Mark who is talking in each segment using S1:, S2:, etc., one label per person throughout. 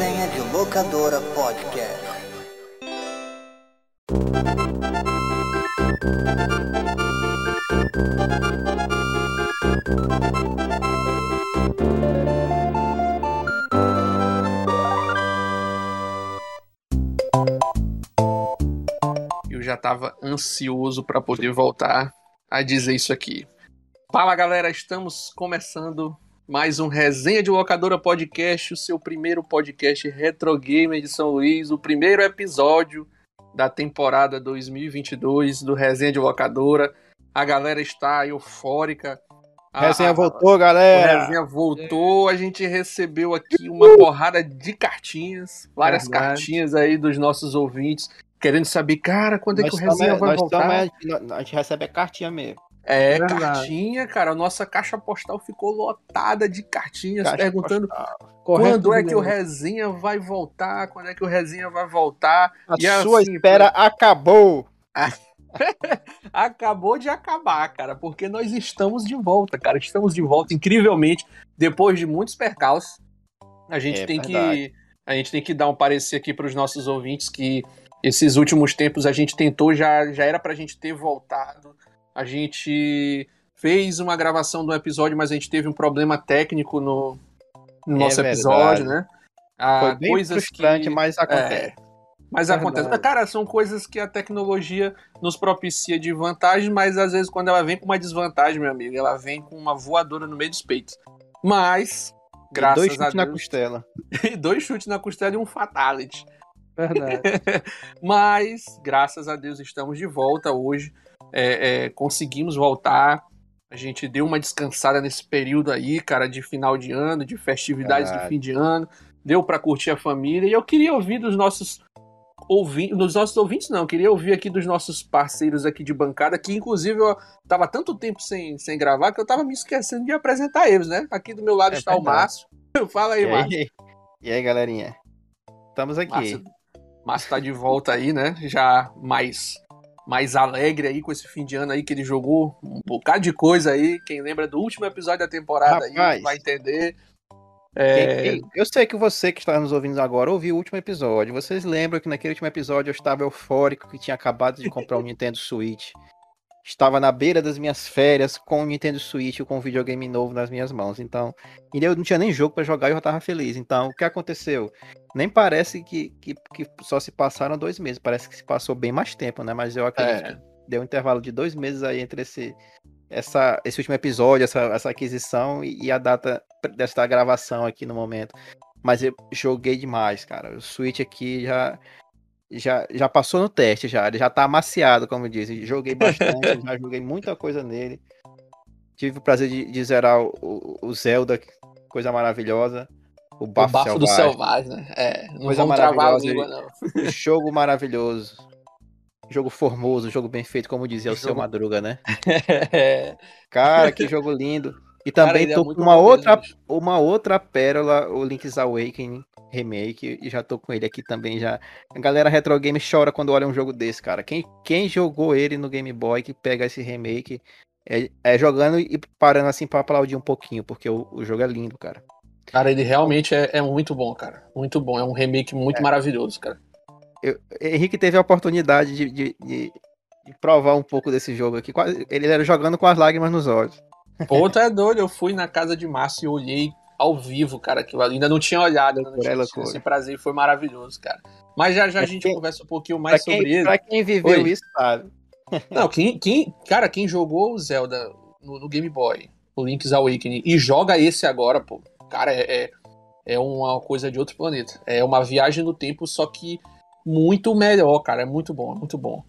S1: Resenha de Locadora Podcast.
S2: Eu já tava ansioso para poder voltar a dizer isso aqui. Fala galera, estamos começando mais um Resenha de Locadora Podcast, o seu primeiro podcast Retro Gamer de São Luís, o primeiro episódio da temporada 2022 do Resenha de Locadora. A galera está eufórica. A,
S3: Resenha
S2: a-
S3: voltou,
S2: a
S3: galera.
S2: resenha voltou, a gente recebeu aqui uma porrada de cartinhas, várias
S3: Verdade.
S2: cartinhas aí dos nossos ouvintes, querendo saber, cara, quando é que o Resenha vai
S3: nós
S2: voltar?
S3: estamos- a gente recebe a cartinha mesmo.
S2: É,
S4: Verdade.
S2: cartinha, cara. A nossa caixa postal ficou lotada de cartinhas
S3: Caixa
S2: perguntando quando é que o. Resenha vai voltar, quando é que o Resenha vai voltar.
S3: A
S2: E
S3: sua
S2: assim,
S3: espera acabou.
S2: Acabou de acabar, cara, porque nós estamos de volta, cara. Estamos de volta, incrivelmente, depois de muitos percalços. A gente
S3: É
S2: tem que
S3: verdade.
S2: a gente tem que dar um parecer aqui para os nossos ouvintes que esses últimos tempos a gente tentou já já era pra gente ter voltado. A gente fez uma gravação do episódio, mas a gente teve um problema técnico no, no
S3: É
S2: nosso
S3: verdade.
S2: episódio, né? Ah,
S3: Foi bem
S2: coisas
S3: frustrante,
S2: que...
S3: mas acontece.
S2: É, mas
S4: Verdade.
S2: acontece. Cara, são coisas que a tecnologia nos propicia de vantagem, mas às vezes quando ela vem com uma desvantagem, meu amigo, ela vem com uma voadora no meio dos peitos. Mas,
S3: E
S2: graças
S3: dois
S2: a
S3: chutes na costela.
S2: e dois chutes na costela e um fatality.
S4: Verdade.
S2: Mas, graças a Deus, estamos de volta hoje. É, é, conseguimos voltar. A gente deu uma descansada nesse período aí, cara, de final de ano, de festividades
S3: Verdade.
S2: de fim de ano. Deu para curtir a família. E eu queria ouvir dos nossos ouvintes, dos nossos ouvintes não, eu queria ouvir aqui dos nossos parceiros aqui de bancada, que inclusive eu tava tanto tempo sem, sem gravar que eu tava me esquecendo de apresentar eles, né? Aqui do meu lado
S3: É
S2: está o
S3: verdade.
S2: Márcio. Fala aí,
S3: E
S2: Márcio.
S3: aí, e aí, galerinha? Estamos aqui.
S2: Márcio, Márcio tá de volta aí, né? Já mais, mais alegre aí com esse fim de ano aí que ele jogou um bocado de coisa aí. Quem lembra do último episódio da temporada aí
S3: Rapaz.
S2: vai entender. É,
S3: eu sei que você que está nos ouvindo agora ouviu o último episódio. Vocês lembram que naquele último episódio eu estava eufórico que tinha acabado de comprar um Nintendo Switch. Estava na beira das minhas férias com o Nintendo Switch e com um videogame novo nas minhas mãos. Então, e eu não tinha nem jogo para jogar e eu já estava feliz. Então, o que aconteceu? Nem parece que, que, que só se passaram dois meses. Parece que se passou bem mais tempo, né? Mas eu acredito
S2: É.
S3: que deu um intervalo de dois meses aí entre esse, essa, esse último episódio, essa, essa aquisição e, e a data desta gravação aqui no momento. Mas eu joguei demais, cara. O Switch aqui já, já, já passou no teste, já. Ele já tá amaciado, como dizem. Joguei bastante, já joguei muita coisa nele. Tive o prazer de, de zerar o, o- Zelda, coisa maravilhosa. O
S2: o
S3: Bafo,
S2: bafo do
S3: Selvagem.
S2: selvagem, né? É, não
S3: Coisa maravilhosa
S2: língua, não.
S3: Jogo maravilhoso. Jogo formoso, jogo bem feito, como dizia o seu
S2: Jogo-
S3: Madruga, né?
S2: É,
S3: Cara, que jogo lindo. E
S2: Cara,
S3: também
S2: ele é
S3: tô com uma outra,
S2: mesmo,
S3: uma outra pérola, o Link's Awakening Remake, e já tô com ele aqui também já. A galera retro game chora quando olha um jogo desse, cara. Quem, quem jogou ele no Game Boy que pega esse remake é, é jogando e parando assim pra aplaudir um pouquinho, porque o, o jogo é lindo, cara.
S2: Cara, ele realmente é, é muito bom, cara. Muito bom. É um remake muito maravilhoso, cara.
S3: Eu- Henrique teve a oportunidade de, de- de- de provar um pouco desse jogo aqui. Quase- Ele era jogando com as lágrimas nos olhos.
S2: Pô, tu é doido. Eu fui na casa de Márcio e olhei ao vivo, cara, aquilo ali. Ainda não tinha olhado, ainda não tinha
S3: é
S2: tido
S3: loucura.
S2: esse prazer. Foi maravilhoso, cara. Mas já já a gente
S3: quem-
S2: conversa um pouquinho mais
S3: quem,
S2: sobre ele.
S3: pra quem viveu
S2: Oi.
S3: isso, sabe?
S2: Não, quem, quem, cara, quem jogou o Zelda no, no Game Boy, o Link's Awakening, e joga esse agora, pô, cara, é, é, é uma coisa de outro planeta. É uma viagem no tempo, só que muito melhor, cara. É muito bom, é muito bom.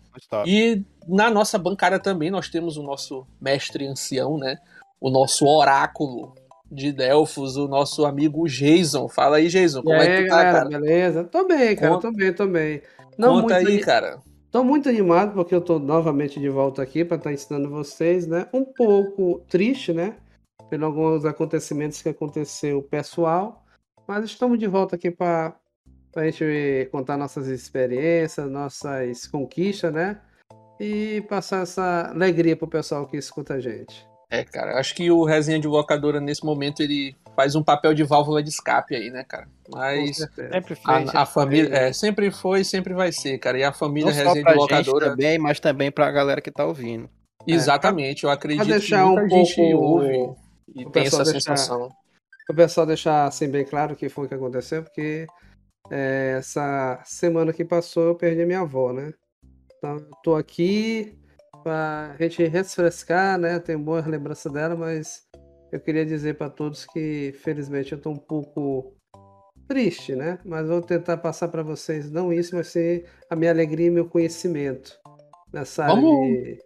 S2: E na nossa bancada também nós temos o nosso mestre ancião, né? O nosso oráculo de Delfos, o nosso amigo Jason. Fala aí, Jason, como
S4: aí,
S2: é que tu tá,
S4: galera,
S2: cara?
S4: beleza? Tô bem, cara,
S2: Conta-
S4: tô bem, tô bem. Não
S2: Conta
S4: muito
S2: aí, cara.
S4: Tô muito animado porque eu tô novamente de volta aqui para estar ensinando vocês, né? Um pouco triste, né? Pelos alguns acontecimentos que aconteceu pessoal, mas estamos de volta aqui para a gente contar nossas experiências, nossas conquistas, né? E passar essa alegria pro pessoal que escuta a gente.
S2: É, cara, acho que o resenha de locadora nesse momento ele faz um papel de válvula de escape aí, né, cara? Mas.
S3: Sempre fez.
S2: a, a
S3: sempre
S2: família,
S3: foi.
S2: é, sempre foi e sempre vai ser, cara. E a família
S3: Não
S2: resenha de locadora.
S3: também, mas também pra galera que tá ouvindo.
S2: Exatamente, eu acredito
S4: Pra deixar
S2: que muita
S4: um
S2: gente
S4: pouco
S2: ouve e
S4: o
S2: tem essa
S4: deixar-
S2: sensação.
S4: o pessoal deixar assim bem claro o que foi que aconteceu, porque é, essa semana que passou eu perdi a minha avó, né? Então eu tô aqui pra gente refrescar, né? Tenho boas lembranças dela, mas eu queria dizer para todos que felizmente eu tô um pouco triste, né? Mas vou tentar passar para vocês não isso, mas sim a minha alegria e meu conhecimento nessa área
S2: Vamos-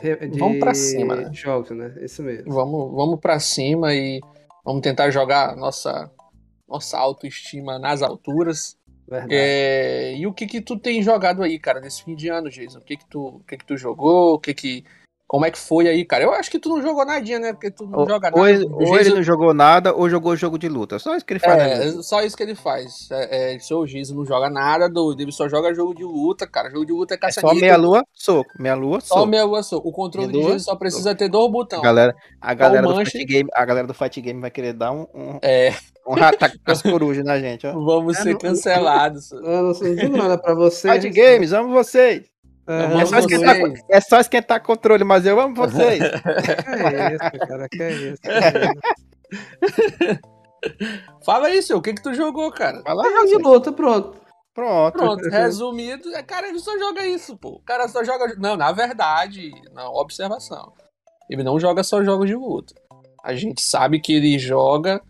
S4: de, de
S2: vamos pra cima, né?
S4: jogos, né? Isso mesmo.
S2: Vamos, vamos para cima e vamos tentar jogar nossa nossa autoestima nas alturas. É, e o que que tu tem jogado aí, cara, nesse fim de ano, Jason? O que que tu, o que que tu jogou? O que que como é que foi aí, cara? Eu acho que tu não jogou nadinha, né? Porque tu não
S3: Ou,
S2: joga
S3: ou
S2: nada.
S3: ele,
S2: O
S3: ou ele
S2: Jason-
S3: não jogou nada, ou jogou jogo de luta. Só isso que ele faz.
S2: É, só isso que ele faz. É, é, seu Giz não joga nada, doido. Ele só joga jogo de luta, cara. Jogo de luta é
S3: É
S2: caça
S3: só meia lua, soco. Meia lua,
S2: Só
S3: soco.
S2: meia lua soco. O controle
S3: Meia
S2: de
S3: lua,
S2: Giz só precisa ter dois
S3: A
S2: botões.
S3: galera, a galera, do
S2: manche.
S3: fight game, a galera do Fight Game vai querer dar um, um,
S2: É,
S3: um ataque com as corujas na gente, ó.
S2: vamos
S4: É,
S2: ser
S4: não-
S2: cancelados.
S4: Eu não, não digo nada pra vocês.
S3: Fight Games, amo vocês.
S4: É,
S2: Eu
S3: É só, esquentar, é só esquentar controle, mas eu amo vocês.
S4: que é isso, cara? Que é isso? Que é isso?
S2: Fala aí, seu. O que que tu jogou, cara?
S3: Fala
S4: Ah,
S3: aí,
S4: de luta, pronto.
S3: Pronto.
S2: Pronto, resumido, é, cara, ele só joga isso, pô. O cara só joga. Não, na verdade, na observação. Ele não joga só jogos de luta. A gente sabe que ele joga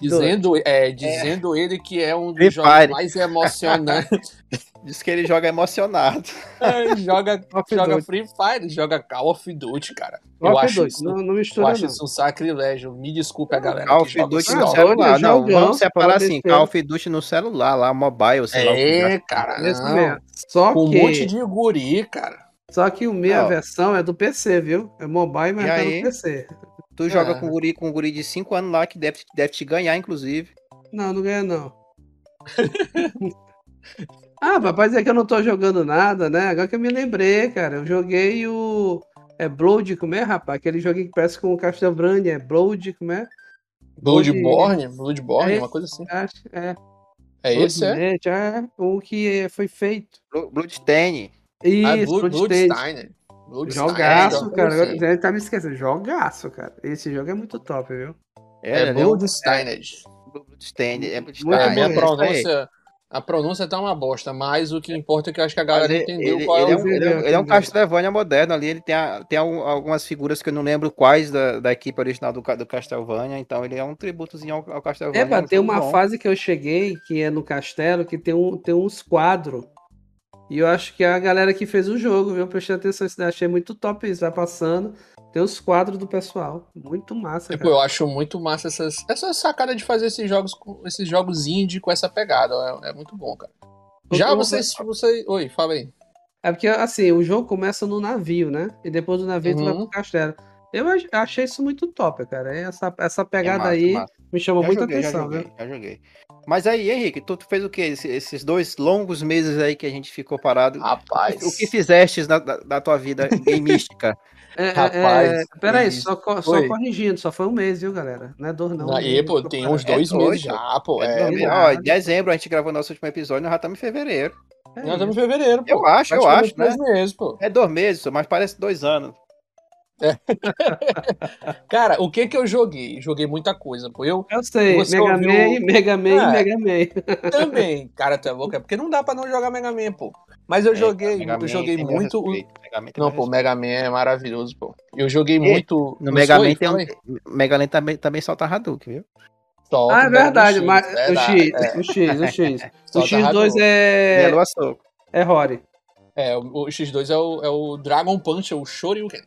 S2: dizendo, é, dizendo ele que é um
S3: Free
S2: dos jogos mais emocionantes.
S3: Diz que ele joga emocionado.
S2: Ele joga, joga. Free Fire, joga Call of Duty, cara.
S4: Call
S2: Eu acho, isso,
S4: não, não
S2: eu
S4: mistura,
S2: acho
S4: não.
S2: isso um sacrilégio. Me desculpe a galera
S3: Call of Duty no
S4: Ah,
S3: celular. Não,
S4: jogão,
S3: vamos separar assim.
S4: ser.
S3: Call of Duty no celular, lá, mobile, sei lá. o que
S2: É, cara. Não.
S4: mesmo. Só
S2: Com um
S4: que,
S2: monte de guri, cara.
S4: só que o
S3: Ó.
S4: versão é do PC, viu? É mobile, mas
S3: E
S4: tá
S3: aí?
S4: no PC.
S3: Tu joga
S2: É.
S3: com um guri, com um guri de 5 anos lá que deve, deve te ganhar, inclusive.
S4: Não, não ganha, não. ah, papai dizer que eu não tô jogando nada, né? Agora que eu me lembrei, cara. Eu joguei o. É Blood, como é, rapaz? Aquele joguinho que parece com o Castlevania. É Blood, como é?
S2: Bloodborne, Bloodborne,
S4: É
S2: uma coisa assim.
S4: Acho é.
S2: É esse, é?
S4: É o que foi feito.
S3: Blo- Bloodstain.
S4: Isso,
S2: Ah, Blood,
S4: Bloodstained. Jogaço, cara.
S2: assim.
S4: Agora, Ele tá me esquecendo. Jogaço, cara. Esse jogo é muito top, viu?
S2: É,
S3: ele um-
S2: Bloodstein.
S3: é, Bloodstain. É
S4: Muito
S3: Bloodstain.
S2: É, a minha pronúncia. A pronúncia tá uma bosta, mas o que importa é que eu acho que a galera
S3: Ele,
S2: entendeu
S3: ele-
S2: qual
S3: ele
S2: é
S3: é
S2: o.
S3: um, ele é um- ele é um? Castlevania moderno ali. Ele tem, a- tem al- algumas figuras que eu não lembro quais da, da equipe original do, do Castlevania. Então ele é um tributozinho ao, ao Castlevania.
S4: É, ter
S3: jogo
S4: uma
S3: bom.
S4: fase que eu cheguei, que é no castelo, que tem, um, tem uns quadros. E eu acho que é a galera que fez o jogo, viu? Eu prestei atenção achei muito top isso, vai passando. Tem os quadros do pessoal. Muito massa,
S2: Tipo,
S4: cara.
S2: eu acho muito massa essas, essa sacada de fazer esses jogos, com- esses jogos indie com essa pegada. É, é muito bom, cara. Já vocês, você, oi, fala aí.
S4: É porque, assim, o jogo começa no navio, né? E depois do navio tu vai
S2: Uhum.
S4: pro castelo. Eu ach- achei isso muito top, cara. Essa, essa
S3: É
S4: pegada
S3: massa,
S4: aí
S3: massa.
S4: me chamou
S3: Já
S4: muita
S3: joguei, já
S4: atenção,
S3: joguei,
S4: viu?
S3: já joguei. Mas aí, Henrique, tu, tu fez o quê? Esse- Esses dois longos meses aí que a gente ficou parado.
S2: Rapaz.
S3: O que fizeste na, da, da tua vida gameística?
S4: É, é,
S2: Rapaz,
S4: é, peraí,
S2: isso.
S4: só, só corrigindo, só foi um mês, viu, galera? Não é dor, não.
S2: Aí, pô, tem uns
S3: É
S2: dois
S3: doido.
S2: meses já, pô.
S3: É,
S2: É,
S3: dois-
S4: pô.
S3: ó, em dezembro a gente gravou nosso último episódio, nós já estamos em fevereiro.
S4: É
S2: nós estamos
S4: isso.
S2: em fevereiro, pô.
S3: Eu acho, eu acho, né?
S2: dois meses, pô.
S3: É dois meses, mas parece dois anos.
S2: Cara, o que que eu joguei? Joguei muita coisa, pô. Eu
S4: Eu sei,
S2: Você
S4: Mega
S2: ouviu-
S4: Man, Mega Man,
S2: É.
S4: Mega Man.
S2: também, cara, tu é louco, é porque não dá pra não jogar Mega Man, pô. Mas eu
S3: É,
S2: joguei, eu
S3: Man
S2: joguei muito. o-
S3: respeito,
S2: Não, pô. Mega Man é maravilhoso, pô. Eu joguei muito.
S3: No Mega? Man tem um? Mega Man também, também solta Hadouken, viu?
S2: Solta
S4: Ah, é
S2: o
S4: verdade,
S2: X,
S4: mas o X,
S2: é.
S4: o X, o X. O
S2: Solta
S4: X2
S2: Hadouken.
S4: é. É Rory.
S2: É, o, o X2 é o, é o Dragon Punch, é o Shoryuken.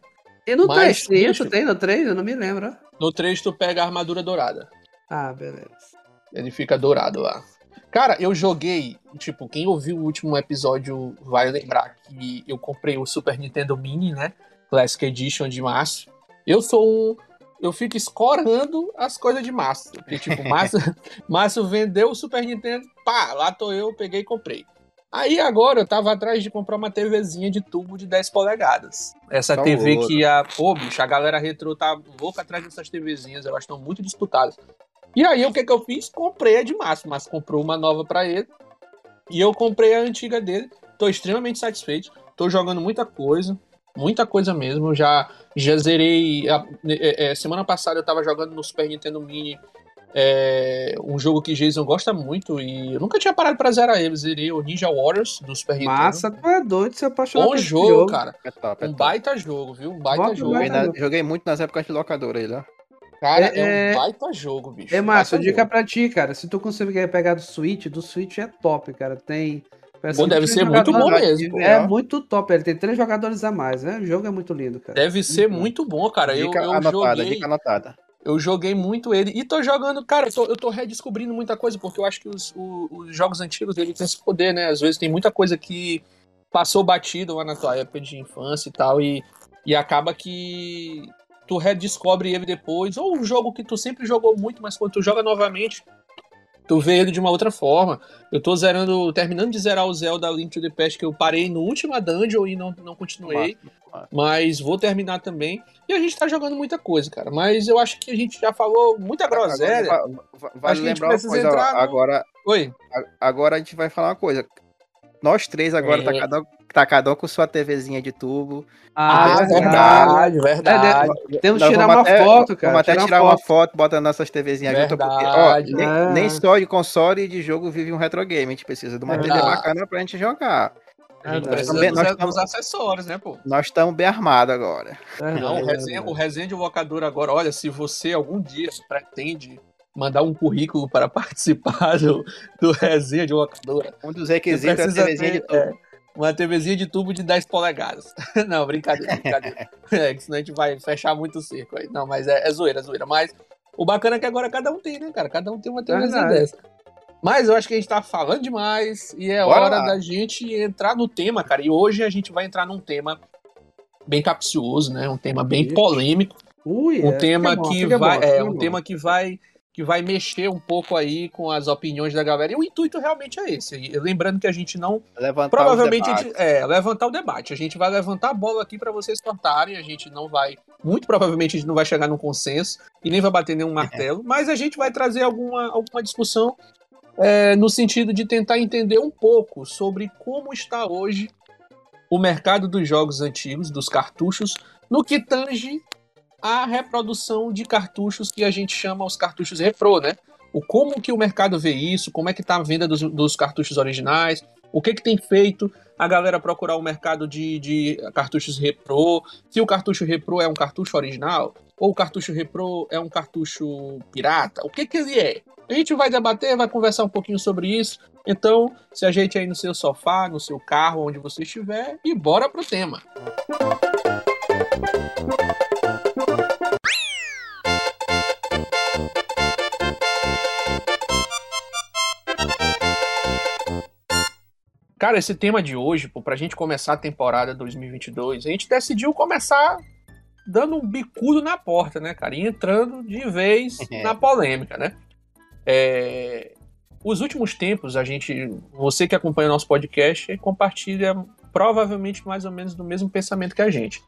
S4: E no
S2: Mas,
S4: 3,
S2: bicho-
S4: isso tem no 3? Eu não me lembro.
S2: No 3 tu pega a armadura dourada.
S4: Ah, beleza.
S2: Ele fica dourado lá. Cara, eu joguei, tipo, quem ouviu o último episódio vai lembrar que eu comprei o Super Nintendo Mini, né? Classic Edition de março. Eu sou um. Eu fico escorando as coisas de março. Porque, tipo, março, março vendeu o Super Nintendo, pá, lá tô eu, peguei e comprei. Aí agora eu tava atrás de comprar uma TVzinha de tubo de 10 polegadas. Essa
S3: Só
S2: TV
S3: ouro.
S2: que a. Pô, bicho, a galera retrô tá louca atrás dessas TVzinhas, elas estão muito disputadas. E aí o que que eu fiz? Comprei a de Márcio, mas comprou uma nova pra ele. E eu comprei a antiga dele. Tô extremamente satisfeito. Tô jogando muita coisa. Muita coisa mesmo. Já, já zerei. a- é, é, semana passada eu tava jogando no Super Nintendo Mini é, um jogo que Jason gosta muito. E eu nunca tinha parado pra zerar ele. Zerei o Ninja Warriors do Super
S4: Massa,
S2: Nintendo.
S4: tu é doido, se apaixonar
S2: Bom
S4: por esse
S2: jogo, cara.
S3: É top, é
S2: Um
S3: top.
S2: baita jogo, viu? Um baita
S4: Bota
S2: jogo.
S3: Joguei, na-
S4: jogo.
S3: joguei muito nas épocas de locadora aí, ó.
S2: Cara,
S4: É-
S2: é,
S4: é-
S2: um baita jogo, bicho.
S4: É massa,
S2: Baita
S4: dica
S2: jogo.
S4: pra ti, cara. Se tu conseguir pegar do Switch, do Switch é top, cara. Tem.
S2: Pô, deve ser muito bom mesmo.
S4: É
S3: ó.
S4: muito top. Ele tem três jogadores a mais, né? O jogo é muito lindo, cara.
S2: Deve ser
S4: Muito
S2: muito bom, cara. Eu,
S3: Dica
S2: eu
S3: anotada,
S2: joguei.
S3: dica anotada.
S2: Eu joguei muito ele e tô jogando, cara, eu tô, eu tô redescobrindo muita coisa, porque eu acho que os, o- os jogos antigos eles têm esse poder, né? Às vezes tem muita coisa que passou batido lá na tua época de infância e tal, e, e acaba que tu redescobre ele depois, ou um jogo que tu sempre jogou muito, mas quando tu joga novamente, tu vê ele de uma outra forma. Eu tô zerando, terminando de zerar o Zelda Link to the Past, que eu parei no última dungeon e não, não continuei. Mas vou terminar também. E a gente tá jogando muita coisa, cara. Mas eu acho que a gente já falou muita groselha.
S3: Agora, va- va-
S2: Acho
S3: Vale
S2: que a gente
S3: lembrar uma
S2: precisa
S3: coisa,
S2: entrar no-
S3: agora,
S2: Oi.
S3: agora a gente vai falar uma coisa. Nós três agora
S2: É.
S3: tá, cada, um- tá cada um com sua TVzinha de tubo.
S4: Ah,
S3: Ah,
S4: verdade.
S2: verdade.
S4: Temos que tirar uma
S3: até-
S4: foto, cara.
S3: Vamos até tirar,
S4: uma
S3: uma foto, bota nossas TVzinhas juntas, porque ó, nem,
S4: É.
S3: nem só de console e de jogo vive um retro game. A gente precisa de uma TV
S2: Verdade.
S3: bacana pra gente jogar.
S2: Gente dos,
S3: nós estamos-
S2: acessórios, né, pô?
S3: Nós estamos bem armados agora.
S2: Não, o resenha, o resenha de locador agora, olha, se você algum dia pretende mandar um currículo para participar do, do resenha de locadora,
S3: Um dos requisitos é a TVzinha de
S2: ter
S3: tubo.
S2: é, uma TVzinha de tubo de 10 polegadas. Não, brincadeira, brincadeira. É, que senão a gente vai fechar muito o cerco aí. Não, mas é, é zoeira, é zoeira. Mas o bacana é que agora cada um tem, né, cara? Cada um tem uma TVzinha
S4: Verdade.
S2: dessa. Mas eu acho que a gente tá falando demais e é
S3: Bora
S2: hora
S3: lá.
S2: da gente entrar no tema, cara. E hoje a gente vai entrar num tema bem capcioso, né? Um tema bem polêmico,
S4: Ui,
S2: um
S4: é,
S2: tema
S4: bom,
S2: que
S4: fica bom,
S2: vai, é um tema que vai que vai mexer um pouco aí com as opiniões da galera. E o intuito realmente é esse. E Lembrando que a gente não
S3: Levantar
S2: provavelmente gente, é levantar o debate. A gente vai levantar a bola aqui para vocês cortarem. A gente não vai, muito provavelmente a gente não vai chegar num consenso e nem vai bater nenhum martelo. Mas a gente vai trazer alguma alguma discussão é, no sentido de tentar entender um pouco sobre como está hoje o mercado dos jogos antigos, dos cartuchos, no que tange a reprodução de cartuchos que a gente chama os cartuchos retrô, né? O como que o mercado vê isso, como é que tá a venda dos, dos cartuchos originais, o que que tem feito a galera procurar o mercado de, de cartuchos retrô, se o cartucho retrô é um cartucho original, ou o cartucho retrô é um cartucho pirata, o que que ele é? A gente vai debater, vai conversar um pouquinho sobre isso. Então, se a gente aí no seu sofá, no seu carro, onde você estiver, e bora pro tema. Cara, esse tema de hoje, pô, pra gente começar a temporada 2022, a gente decidiu começar dando um bicudo na porta, né, cara? E entrando de vez na polêmica, né? É, Os últimos tempos, a gente, você que acompanha o nosso podcast, compartilha provavelmente mais ou menos do mesmo pensamento que a gente.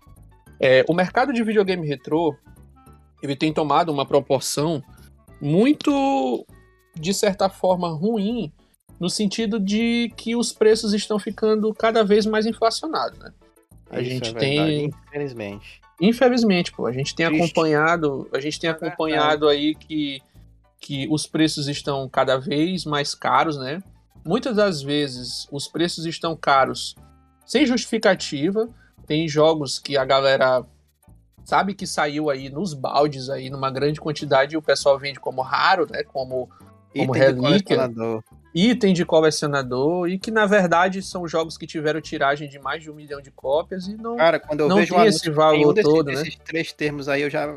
S2: É, o mercado de videogame retrô, ele tem tomado uma proporção muito, de certa forma, ruim, no sentido de que os preços estão ficando cada vez mais inflacionados, né? A
S3: Isso
S2: gente
S3: é
S2: tem
S3: Infelizmente.
S2: Infelizmente, pô, a gente tem
S3: Triste.
S2: acompanhado, a gente tem
S4: É
S2: acompanhado aí que, que os preços estão cada vez mais caros, né? Muitas das vezes os preços estão caros sem justificativa. Tem jogos que a galera sabe que saiu aí nos baldes aí numa grande quantidade e o pessoal vende como raro, né? Como Como relíquia. Item de colecionador e que na verdade são jogos que tiveram tiragem de mais de um milhão de cópias e não.
S3: Cara, quando eu
S2: Não
S3: vejo um
S2: tem esse valor
S3: desses,
S2: todo, né?
S3: desses três termos aí, eu já.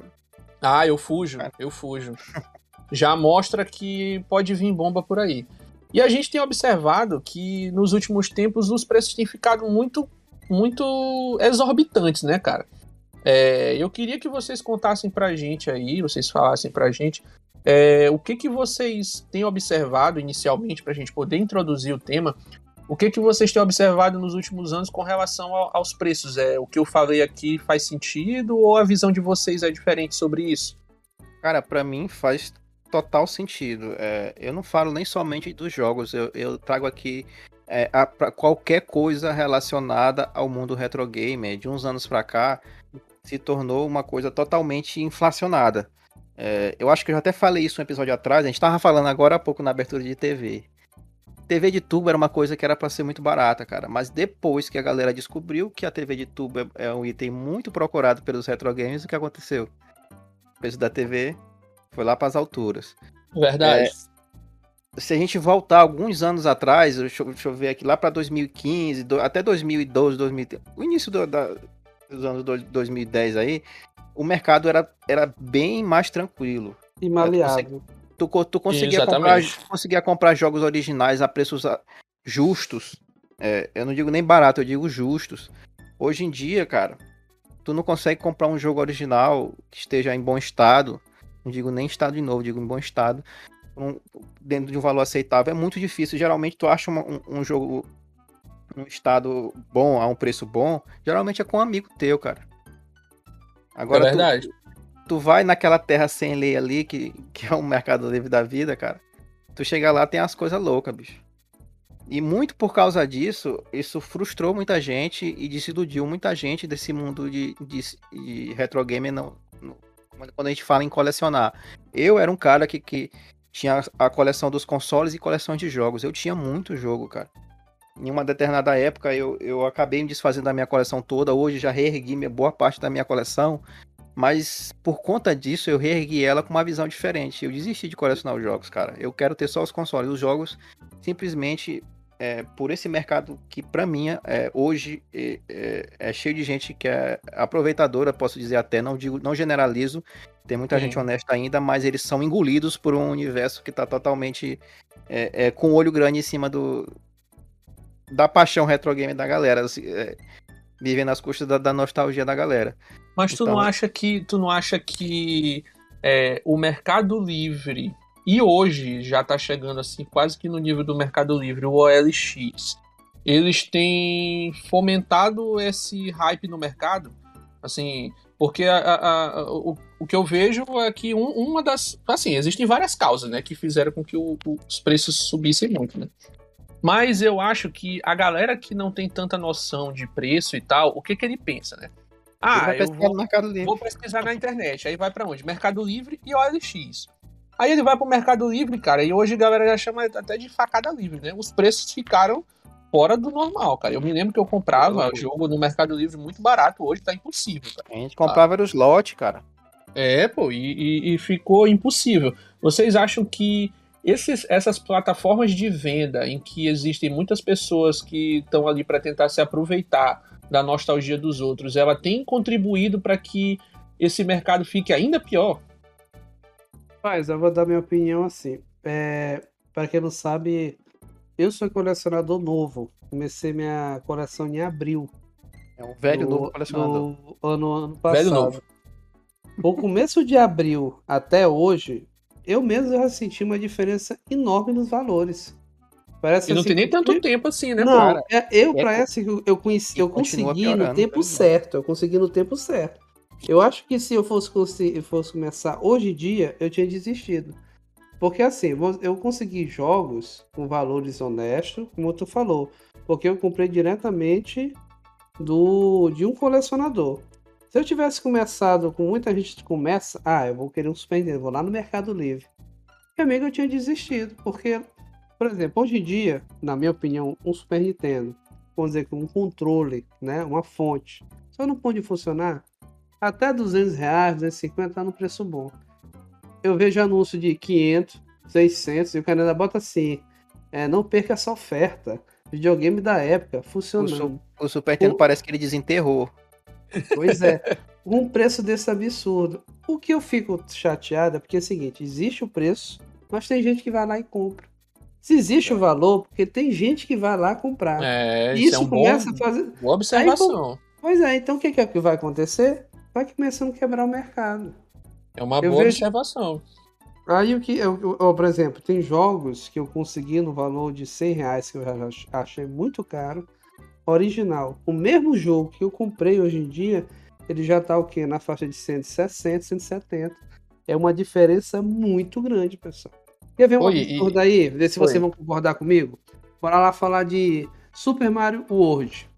S2: Ah, eu fujo,
S3: Cara.
S2: eu fujo. Já mostra que pode vir bomba por aí. E a gente tem observado que nos últimos tempos os preços têm ficado muito, muito exorbitantes, né, cara? É, eu queria que vocês contassem pra gente aí, vocês falassem pra gente é, o que, que vocês têm observado inicialmente pra gente poder introduzir o tema. O que, que vocês têm observado nos últimos anos com relação ao- aos preços? É o que eu falei aqui faz sentido ou a visão de vocês é diferente sobre isso?
S3: Cara, pra mim faz total sentido. É, eu não falo nem somente dos jogos, eu, eu trago aqui é, a- qualquer coisa relacionada ao mundo retro gamer. De uns anos pra cá, se tornou uma coisa totalmente inflacionada. É, eu acho que eu já até falei isso um episódio atrás, a gente tava falando agora há pouco na abertura de TV. TV de tubo era uma coisa que era pra ser muito barata, cara. Mas depois que a galera descobriu que a TV de tubo é, é um item muito procurado pelos retro games, o que aconteceu? O preço da TV foi lá para as alturas.
S2: Verdade.
S3: Se a gente voltar alguns anos atrás, deixa, eu- deixa eu ver aqui, lá para 2015, do- até 2012, 2013, o início do- da- dos anos do- 2010 aí, o mercado era, era bem mais tranquilo.
S4: E maleável.
S3: Tu, co- tu conseguia, comprar, conseguia comprar jogos originais a preços ah, justos. É, eu não digo nem barato, eu digo justos. Hoje em dia, cara, tu não consegue comprar um jogo original que esteja em bom estado. Não digo nem estado de novo, digo em bom estado. um- dentro de um valor aceitável. É muito difícil. Geralmente tu acha uma- um, um jogo num estado bom, a um preço bom. Geralmente é com um amigo teu, cara.
S2: É
S3: Agora tu-
S2: verdade.
S3: tu vai naquela terra sem lei ali, que, que é um mercado livre da vida, cara. Tu chega lá, tem as coisas loucas, bicho. E muito por causa disso, isso frustrou muita gente e desiludiu muita gente desse mundo de, de, de retro gamer não, não- quando a gente fala em colecionar. Eu era um cara que, que tinha a coleção dos consoles e coleção de jogos. Eu tinha muito jogo, cara. Em uma determinada época eu, eu acabei me desfazendo da minha coleção toda. Hoje já reergui minha boa parte da minha coleção. Mas por conta disso, eu reergui ela com uma visão diferente. Eu desisti de colecionar os jogos, cara. Eu quero ter só os consoles. Os jogos, simplesmente, é, por esse mercado que, pra mim, é, hoje é, é- é cheio de gente que é aproveitadora, posso dizer até, não digo, não generalizo. Tem muita
S2: Sim.
S3: gente honesta ainda, mas eles são engolidos por um universo que tá totalmente é, é, com o olho grande em cima do da paixão retro game da galera, assim, é, vivendo às custas da, da nostalgia da galera.
S2: Mas tu
S3: Então-
S2: não acha que tu não acha que é, o Mercado Livre e hoje já tá chegando assim quase que no nível do Mercado Livre, o OLX, eles têm fomentado esse hype no mercado, assim, porque a- a- a- o, o que eu vejo é que um- uma das, assim, existem várias causas, né, que fizeram com que o- os preços subissem muito, né? Mas eu acho que a galera que não tem tanta noção de preço e tal, o que que ele pensa, né? Ah, eu vou
S3: no Mercado Livre.
S2: Vou pesquisar na internet. Aí vai pra onde? Mercado Livre e OLX. Aí ele vai pro Mercado Livre, cara, e hoje a galera já chama até de facada livre, né? Os preços ficaram fora do normal, cara. Eu me lembro que eu comprava
S3: Louco.
S2: jogo no Mercado Livre muito barato, hoje tá impossível, cara.
S3: A gente comprava os lotes, cara.
S2: É, pô, e, e- e ficou impossível. Vocês acham que esses, essas plataformas de venda em que existem muitas pessoas que estão ali para tentar se aproveitar da nostalgia dos outros, ela tem contribuído para que esse mercado fique ainda pior?
S4: Mas eu vou dar minha opinião assim. É, para quem não sabe, eu sou colecionador novo. Comecei minha coleção em abril.
S3: É um velho
S4: do-
S3: novo colecionador.
S4: do ano, ano passado.
S2: Velho novo.
S4: O começo de abril até hoje, eu mesmo já senti uma diferença enorme nos valores. Parece
S2: E não
S4: assim
S2: tem nem tanto tempo assim, né,
S4: Não,
S2: cara?
S4: é- eu
S3: É,
S4: parece que eu, conheci, eu consegui no tempo
S3: infelizmente.
S4: certo. Eu consegui no tempo certo. Eu acho que se eu fosse, fosse começar hoje em dia, eu tinha desistido. Porque assim, eu consegui jogos com valores honestos, como tu falou. Porque eu comprei diretamente do de um colecionador. Se eu tivesse começado com muita gente que começa, ah, eu vou querer um Super Nintendo, vou lá no Mercado Livre. Meu amigo, eu tinha desistido, porque, por exemplo, hoje em dia, na minha opinião, um Super Nintendo, vamos dizer que um controle, né, uma fonte, só não pode funcionar, até 200 reais, 250 tá no preço bom. Eu vejo anúncio de 500, 600 e o cara ainda bota assim, é, não perca essa oferta. Videogame da época,
S3: O,
S4: funcionando.
S3: su- o Super Nintendo
S4: O-
S3: parece que ele desenterrou.
S4: Pois é, um preço desse absurdo. O que eu fico chateado é porque é o seguinte: existe o preço, mas tem gente que vai lá e compra. Se existe o valor, porque tem gente que vai lá comprar.
S2: É, isso,
S4: isso
S2: é um bom,
S4: começa a fazer.
S2: boa observação.
S4: Pois é, então o que, que é que vai acontecer? Vai começando a quebrar o mercado.
S2: É uma
S4: Eu
S2: boa
S4: vejo-
S2: observação.
S4: Aí o que, eu, eu- eu, por exemplo, tem jogos que eu consegui no valor de 100 reais, que eu achei muito caro, original. O mesmo jogo que eu comprei hoje em dia, ele já tá o quê? Na faixa de 160, 170. É uma diferença muito grande, pessoal. Quer ver um
S2: Oi,
S4: absurdo aí? Ver se vocês vão concordar comigo? Bora lá falar de Super Mario World.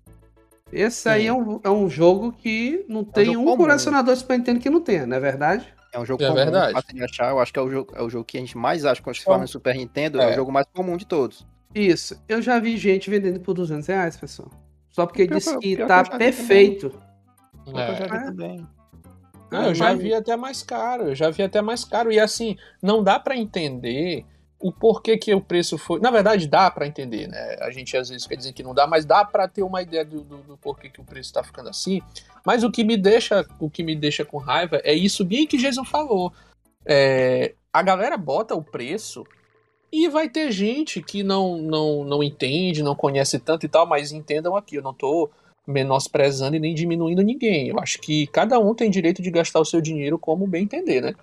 S4: Esse aí
S2: Sim.
S4: é um, é um jogo que não tem
S3: jogo
S4: um
S3: comum.
S4: colecionador de Super Nintendo que não tenha, não é verdade?
S3: É um jogo
S2: É
S3: comum,
S2: verdade.
S3: fácil de achar. Eu acho que é o jogo, é o jogo que a gente mais acha quando se fala no Super Nintendo. É.
S2: É.
S3: o jogo mais comum de todos.
S4: Isso. Eu já vi gente vendendo por 200 reais, pessoal. Só porque
S3: Pior
S4: disse
S3: que-
S4: que
S3: que
S4: tá
S3: vi
S4: perfeito.
S3: Eu já
S2: É.
S3: vi
S4: É.
S3: também.
S2: Não, eu já
S4: Mas-
S2: vi até mais caro, eu já vi até mais caro. E assim, não dá pra entender o porquê que o preço foi. Na verdade, dá pra entender, né? A gente às vezes quer dizer que não dá, mas dá pra ter uma ideia do, do, do porquê que o preço tá ficando assim. Mas o que me deixa, o que me deixa com raiva é isso bem que Jason falou. É, a galera bota o preço e vai ter gente que não, não, não entende, não conhece tanto e tal, mas entendam aqui, eu não tô menosprezando e nem diminuindo ninguém. Eu acho que cada um tem direito de gastar o seu dinheiro como bem entender, né?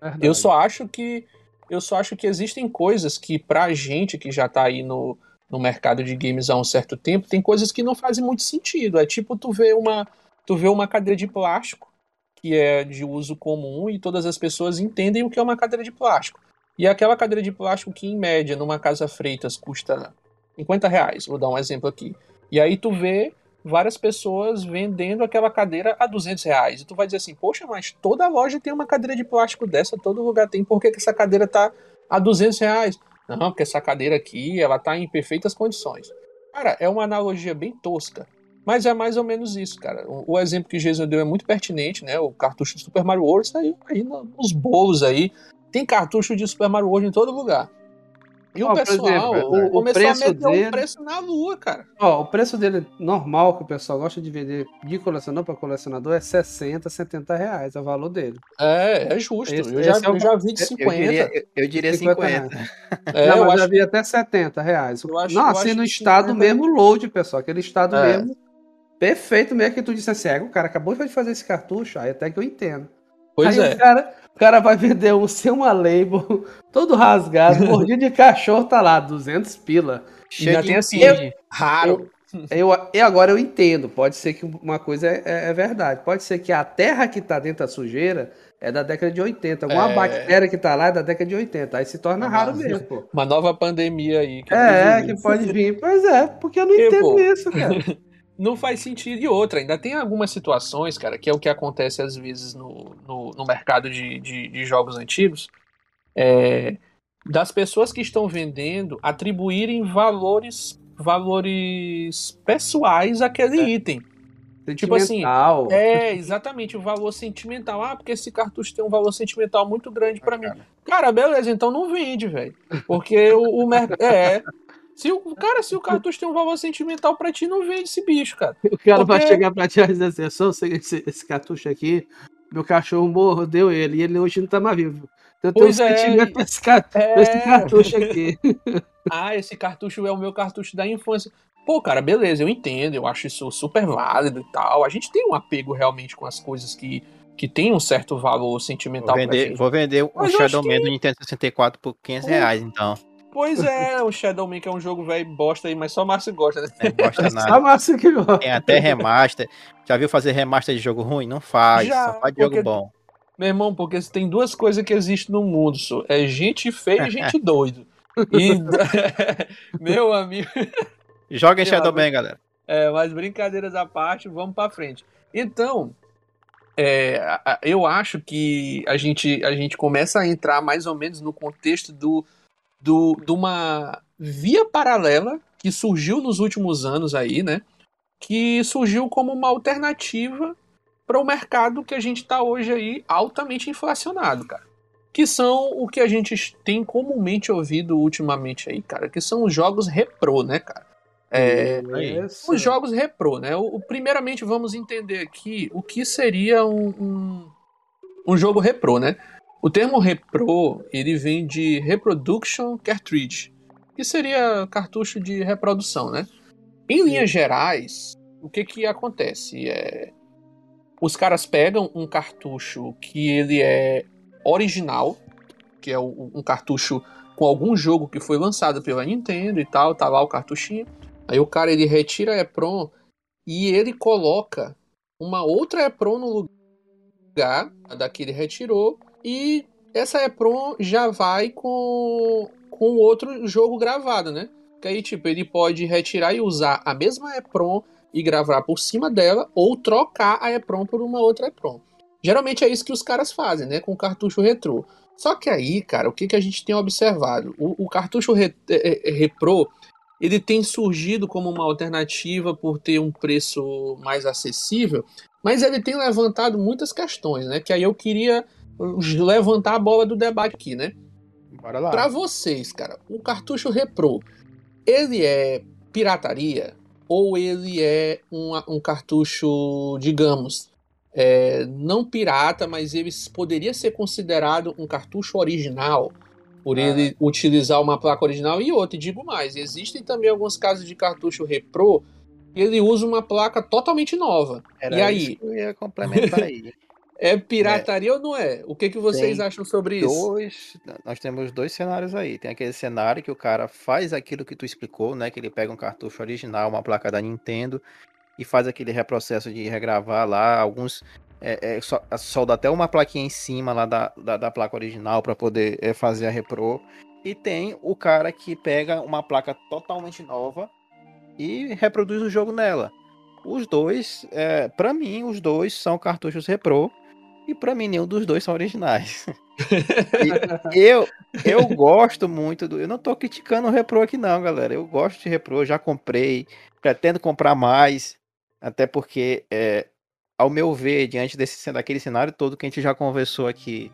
S4: Verdade.
S2: Eu só acho que eu só acho que existem coisas que pra gente que já tá aí no, no mercado de games há um certo tempo, tem coisas que não fazem muito sentido. É tipo tu vê uma tu vê uma cadeira de plástico que é de uso comum e todas as pessoas entendem o que é uma cadeira de plástico. E aquela cadeira de plástico que em média numa casa Freitas custa 50 reais, vou dar um exemplo aqui. E aí tu vê várias pessoas vendendo aquela cadeira a 200 reais. E tu vai dizer assim, poxa, mas toda loja tem uma cadeira de plástico dessa, todo lugar tem, por que, que essa cadeira tá a 200 reais? Não, porque essa cadeira aqui, ela tá em perfeitas condições. Cara, é uma analogia bem tosca, mas é mais ou menos isso, cara. O, o exemplo que Jesus deu é muito pertinente, né? O cartucho do Super Mario World saiu aí no- nos bolos aí. Tem cartucho de Super Mario World em todo lugar. E
S4: Ó,
S2: o pessoal
S4: exemplo, o- o
S2: começou a meter
S4: dele-
S2: o preço na lua, cara.
S4: Ó, o preço dele normal, que o pessoal gosta de vender de colecionador para colecionador, é 60, 70 reais, é o valor dele.
S2: É, é justo.
S4: Esse-
S2: eu, já,
S4: é o-
S2: eu já vi de
S3: Eu
S2: 50.
S3: diria, eu, eu diria
S4: 50
S3: 50.
S2: É,
S4: não,
S2: eu
S4: mas
S2: acho
S4: já vi até 70 reais.
S2: Eu acho-
S4: não,
S2: eu
S4: assim no estado
S2: 50
S4: mesmo load, pessoal. Aquele estado
S2: É.
S4: mesmo perfeito mesmo que tu disse assim, "É, o cara acabou de fazer esse cartucho, aí até que eu entendo.
S2: Pois
S4: aí
S2: é.
S4: o cara, o cara vai vender um sem uma label, todo rasgado, mordidinho de cachorro, tá lá, 200 pila.
S3: De
S2: tem assim,
S3: impinge.
S2: raro.
S4: Eu, e agora eu entendo, pode ser que uma coisa é, é- é verdade, pode ser que a terra que tá dentro da sujeira é da década de 80, alguma
S2: É.
S4: bactéria que tá lá é da década de 80, aí se torna raro mesmo, pô.
S2: Uma nova pandemia aí. que
S4: É, que pode vir. Pois é, porque eu não
S2: E,
S4: entendo
S2: pô,
S4: isso, cara.
S2: Não faz sentido. E outra, ainda tem algumas situações, cara, que é o que acontece às vezes no, no, no mercado de, de, de jogos antigos, é, das pessoas que estão vendendo atribuírem valores valores pessoais àquele
S4: É.
S2: item. Tipo assim. É, exatamente, o valor sentimental. Ah, porque esse cartucho tem um valor sentimental muito grande pra mim. Cara, beleza, então não vende, velho. Porque o, o mercado. É. Se o, cara, se o cartucho tem um valor sentimental pra ti, não vende esse bicho, cara.
S4: O cara vai
S2: porque-
S4: chegar pra ti e dizer assim, "Eu sou esse, esse cartucho aqui, meu cachorro mordeu ele, e ele hoje não tá mais vivo. Então eu tenho um
S2: Pois é,
S4: sentimento pra esse, pra esse
S2: É.
S4: cartucho aqui.
S2: Ah, esse cartucho é o meu cartucho da infância. Pô, cara, beleza, eu entendo, eu acho isso super válido e tal. A gente tem um apego realmente com as coisas que, que tem um certo valor
S3: Vou
S2: sentimental pra
S3: vender,
S2: gente.
S3: vou vender um
S2: Mas eu
S3: Shadow Man do Nintendo 64 por 500
S2: Pô.
S3: reais, então.
S2: Pois é, o Shadow Man, que é um jogo velho bosta aí, mas só o Márcio gosta, né?
S3: Não gosta
S4: Só
S3: nada.
S4: massa que gosta.
S3: Tem até remaster. Já viu fazer remaster de jogo ruim? Não faz.
S2: Já,
S3: só faz
S2: porque-
S3: jogo bom.
S2: Meu irmão, porque tem duas coisas que existem no mundo, só. é gente feia e gente doido. E, meu amigo,
S3: Joga em Shadow Man, galera.
S2: é, mas brincadeiras à parte, vamos pra frente. Então, é, eu acho que a gente, a gente começa a entrar mais ou menos no contexto do, do, de uma via paralela que surgiu nos últimos anos aí, né? Que surgiu como uma alternativa para o mercado que a gente está hoje aí altamente inflacionado, cara. Que são o que a gente tem comumente ouvido ultimamente aí, cara, que são os jogos repro, né, cara? É,
S4: Isso.
S2: os jogos repro, né? O, o- primeiramente vamos entender aqui o que seria um, um, um jogo repro, né? O termo repro, ele vem de Reproduction Cartridge, que seria cartucho de reprodução, né? Em linhas gerais, o que que acontece? É, os caras pegam um cartucho que ele é original, que é um cartucho com algum jogo que foi lançado pela Nintendo e tal, tá lá o cartuchinho. Aí o cara ele retira a EPROM e ele coloca uma outra EPROM no lugar da que ele retirou e essa EPROM já vai com com outro jogo gravado, né? Que aí tipo ele pode retirar e usar a mesma EPROM e gravar por cima dela ou trocar a EPROM por uma outra EPROM. Geralmente é isso que os caras fazem, né? Com cartucho retrô. Só que aí, cara, o que, que a gente tem observado? O, o cartucho re, é, é, repro ele tem surgido como uma alternativa por ter um preço mais acessível, mas ele tem levantado muitas questões, né? Que aí eu queria levantar a bola do debate aqui, né?
S3: Bora lá.
S2: Pra vocês, cara, o cartucho repro, ele é pirataria ou ele é um, um cartucho, digamos, é, não pirata, mas ele poderia ser considerado um cartucho original por
S3: Ah.
S2: ele utilizar uma placa original e outra. E digo mais, existem também alguns casos de cartucho repro que ele usa uma placa totalmente nova.
S3: Era
S2: e aí?
S3: isso que eu ia complementar aí.
S2: É pirataria ou não é? O que, que vocês
S3: Tem
S2: acham sobre isso?
S3: dois, nós temos dois cenários aí. Tem aquele cenário que o cara faz aquilo que tu explicou, né? Que ele pega um cartucho original, uma placa da Nintendo e faz aquele reprocesso de regravar lá. Alguns é, é, solda até uma plaquinha em cima lá da, da, da placa original para poder é, fazer a repro. E tem o cara que pega uma placa totalmente nova e reproduz o jogo nela. Os dois, é, para mim, os dois são cartuchos repro. E pra mim, nenhum dos dois são originais. Eu, eu gosto muito do. Eu não tô criticando o repro aqui, não, galera. Eu gosto de repro, já comprei, pretendo comprar mais. Até porque, é, ao meu ver, diante desse, daquele cenário todo que a gente já conversou aqui,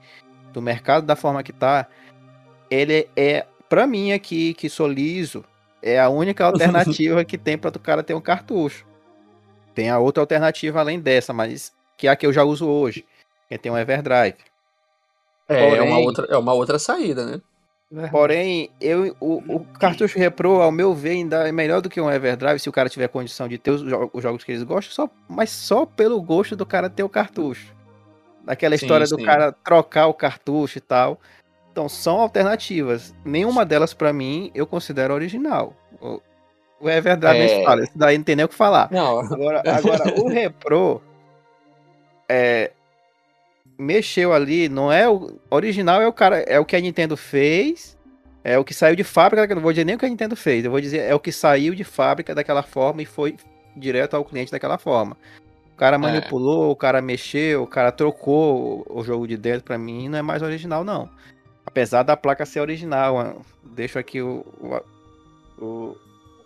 S3: do mercado da forma que tá, ele é, pra mim aqui, que sou liso, é a única alternativa que tem pra o cara ter um cartucho. Tem a outra alternativa além dessa, mas que é a que eu já uso hoje, que tem um Everdrive.
S2: É, é, uma
S3: Porém-
S2: outra, é uma outra saída, né?
S3: Porém, eu, o, o cartucho repro, ao meu ver, ainda é melhor do que um Everdrive, se o cara tiver condição de ter os, jo- os jogos que eles gostam, só, mas só pelo gosto do cara ter o cartucho. Daquela
S2: Sim,
S3: história do
S2: sim.
S3: cara trocar o cartucho e tal. Então, são alternativas. Nenhuma delas, pra mim, eu considero original. O, o Everdrive,
S2: É.
S3: é... fala, isso daí não tem nem o que falar.
S2: Não,
S3: Agora, agora o repro é, mexeu ali, não é o original é o cara, é o que a Nintendo fez, é o que saiu de fábrica, eu não vou dizer nem o que a Nintendo fez, eu vou dizer é o que saiu de fábrica daquela forma e foi direto ao cliente daquela forma. O cara manipulou, o cara mexeu, o cara trocou o, jogo de dentro pra mim, não é mais original não. Apesar da placa ser original, deixo aqui o o, o,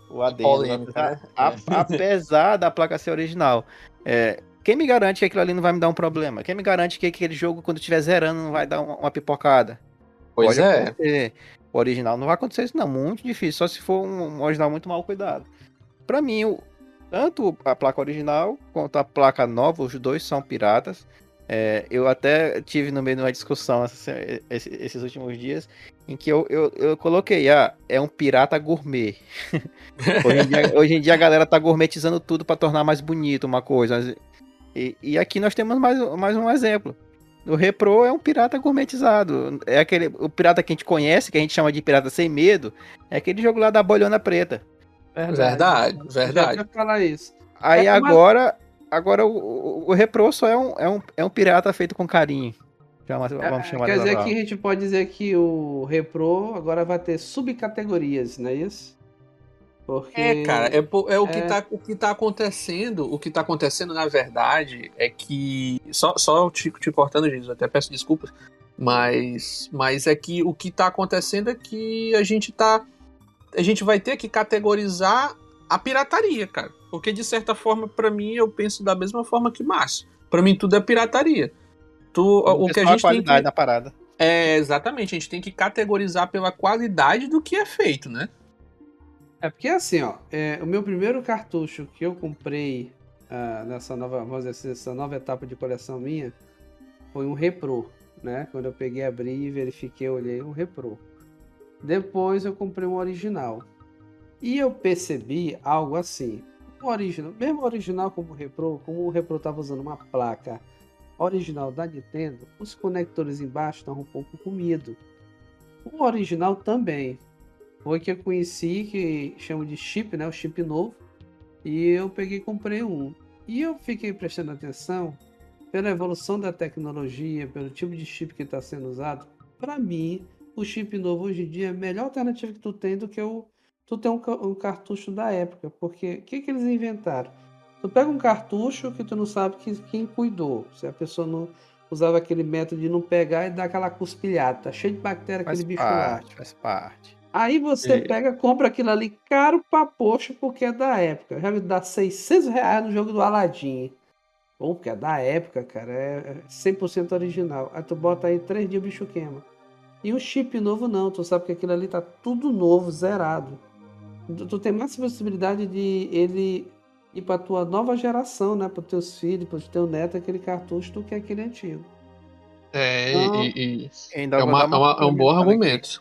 S3: o adendo. apesar-
S2: né?
S3: a- apesar da placa ser original. É, quem me garante que aquilo ali não vai me dar um problema? Quem me garante que aquele jogo, quando estiver zerando, não vai dar uma, pipocada?
S2: pois
S3: Pode
S2: é.
S3: acontecer. O original não vai acontecer isso, não. Muito difícil. Só se for um, original muito mal cuidado. Pra mim, o- tanto a placa original quanto a placa nova, os dois são piratas. É, eu até tive no meio de uma discussão essa- esse- esses últimos dias em que eu, eu, eu coloquei, ah, é um pirata gourmet. hoje, em dia, hoje em dia a galera tá gourmetizando tudo pra tornar mais bonito uma coisa. E, e aqui nós temos mais, mais um exemplo. O Repro é um pirata gourmetizado. É aquele o pirata que a gente conhece, que a gente chama de pirata sem medo. É aquele jogo lá da bolhona preta.
S2: Verdade, verdade.
S4: ia falar isso.
S3: Aí
S4: É, mas-
S3: agora, agora o, o, o Repro só é um, é, um, é um pirata feito com carinho. Chama-
S4: É,
S3: vamos chamar
S4: Quer
S3: dessa
S4: dizer que a gente pode dizer que o Repro agora vai ter subcategorias, não é isso? Porque.
S2: É, cara, é, é o, que
S4: É.
S2: tá, o que tá acontecendo. O que tá acontecendo, na verdade, é que. Só, só te, te cortando, gente, eu até peço desculpas. Mas, mas é que o que tá acontecendo é que a gente tá. A gente vai ter que categorizar a pirataria, cara. Porque, de certa forma, pra mim, eu penso da mesma forma que Márcio. Pra mim, tudo é pirataria. Tu, o que a gente tem
S3: qualidade
S2: que.
S3: da parada.
S2: É, exatamente, a gente tem que categorizar pela qualidade do que é feito, né?
S4: É porque assim, ó, é, o meu primeiro cartucho que eu comprei ah, nessa nova, vamos dizer assim, nessa nova etapa de coleção minha foi um Repro, né? Quando eu peguei, abri e verifiquei, olhei um Repro. Depois eu comprei um original. E eu percebi algo assim. O original, mesmo original como o Repro, como o Repro estava usando uma placa original da Nintendo, os conectores embaixo estavam um pouco comido. O original também. Foi que eu conheci, que chamo de chip, né? O chip novo. E eu peguei e comprei um. E eu fiquei prestando atenção pela evolução da tecnologia, pelo tipo de chip que está sendo usado. Para mim, o chip novo hoje em dia é a melhor alternativa que tu tem do que o, tu ter um, um cartucho da época. Porque o que, que eles inventaram? Tu pega um cartucho que tu não sabe que, quem cuidou. Se a pessoa não usava aquele método de não pegar e dar aquela cuspilhada. Tá cheio de bactéria
S3: Faz
S4: aquele bicho
S3: parte,
S4: lá.
S3: faz parte.
S4: Aí você
S3: E-
S4: pega, compra aquilo ali caro pra poxa, porque é da época. Já me dá 600 reais no jogo do Aladdin. Bom, porque é da época, cara. É é 100% original. Aí tu bota aí três dias o bicho queima. E um chip novo não. Tu sabe que aquilo ali tá tudo novo, zerado. Tu, tu tem mais possibilidade de ele ir pra tua nova geração, né? Para teus filhos, para teu neto, aquele cartucho do que aquele antigo.
S2: É,
S4: Não.
S2: e, e- é, uma- é uma- é um bom
S3: complementada aqui.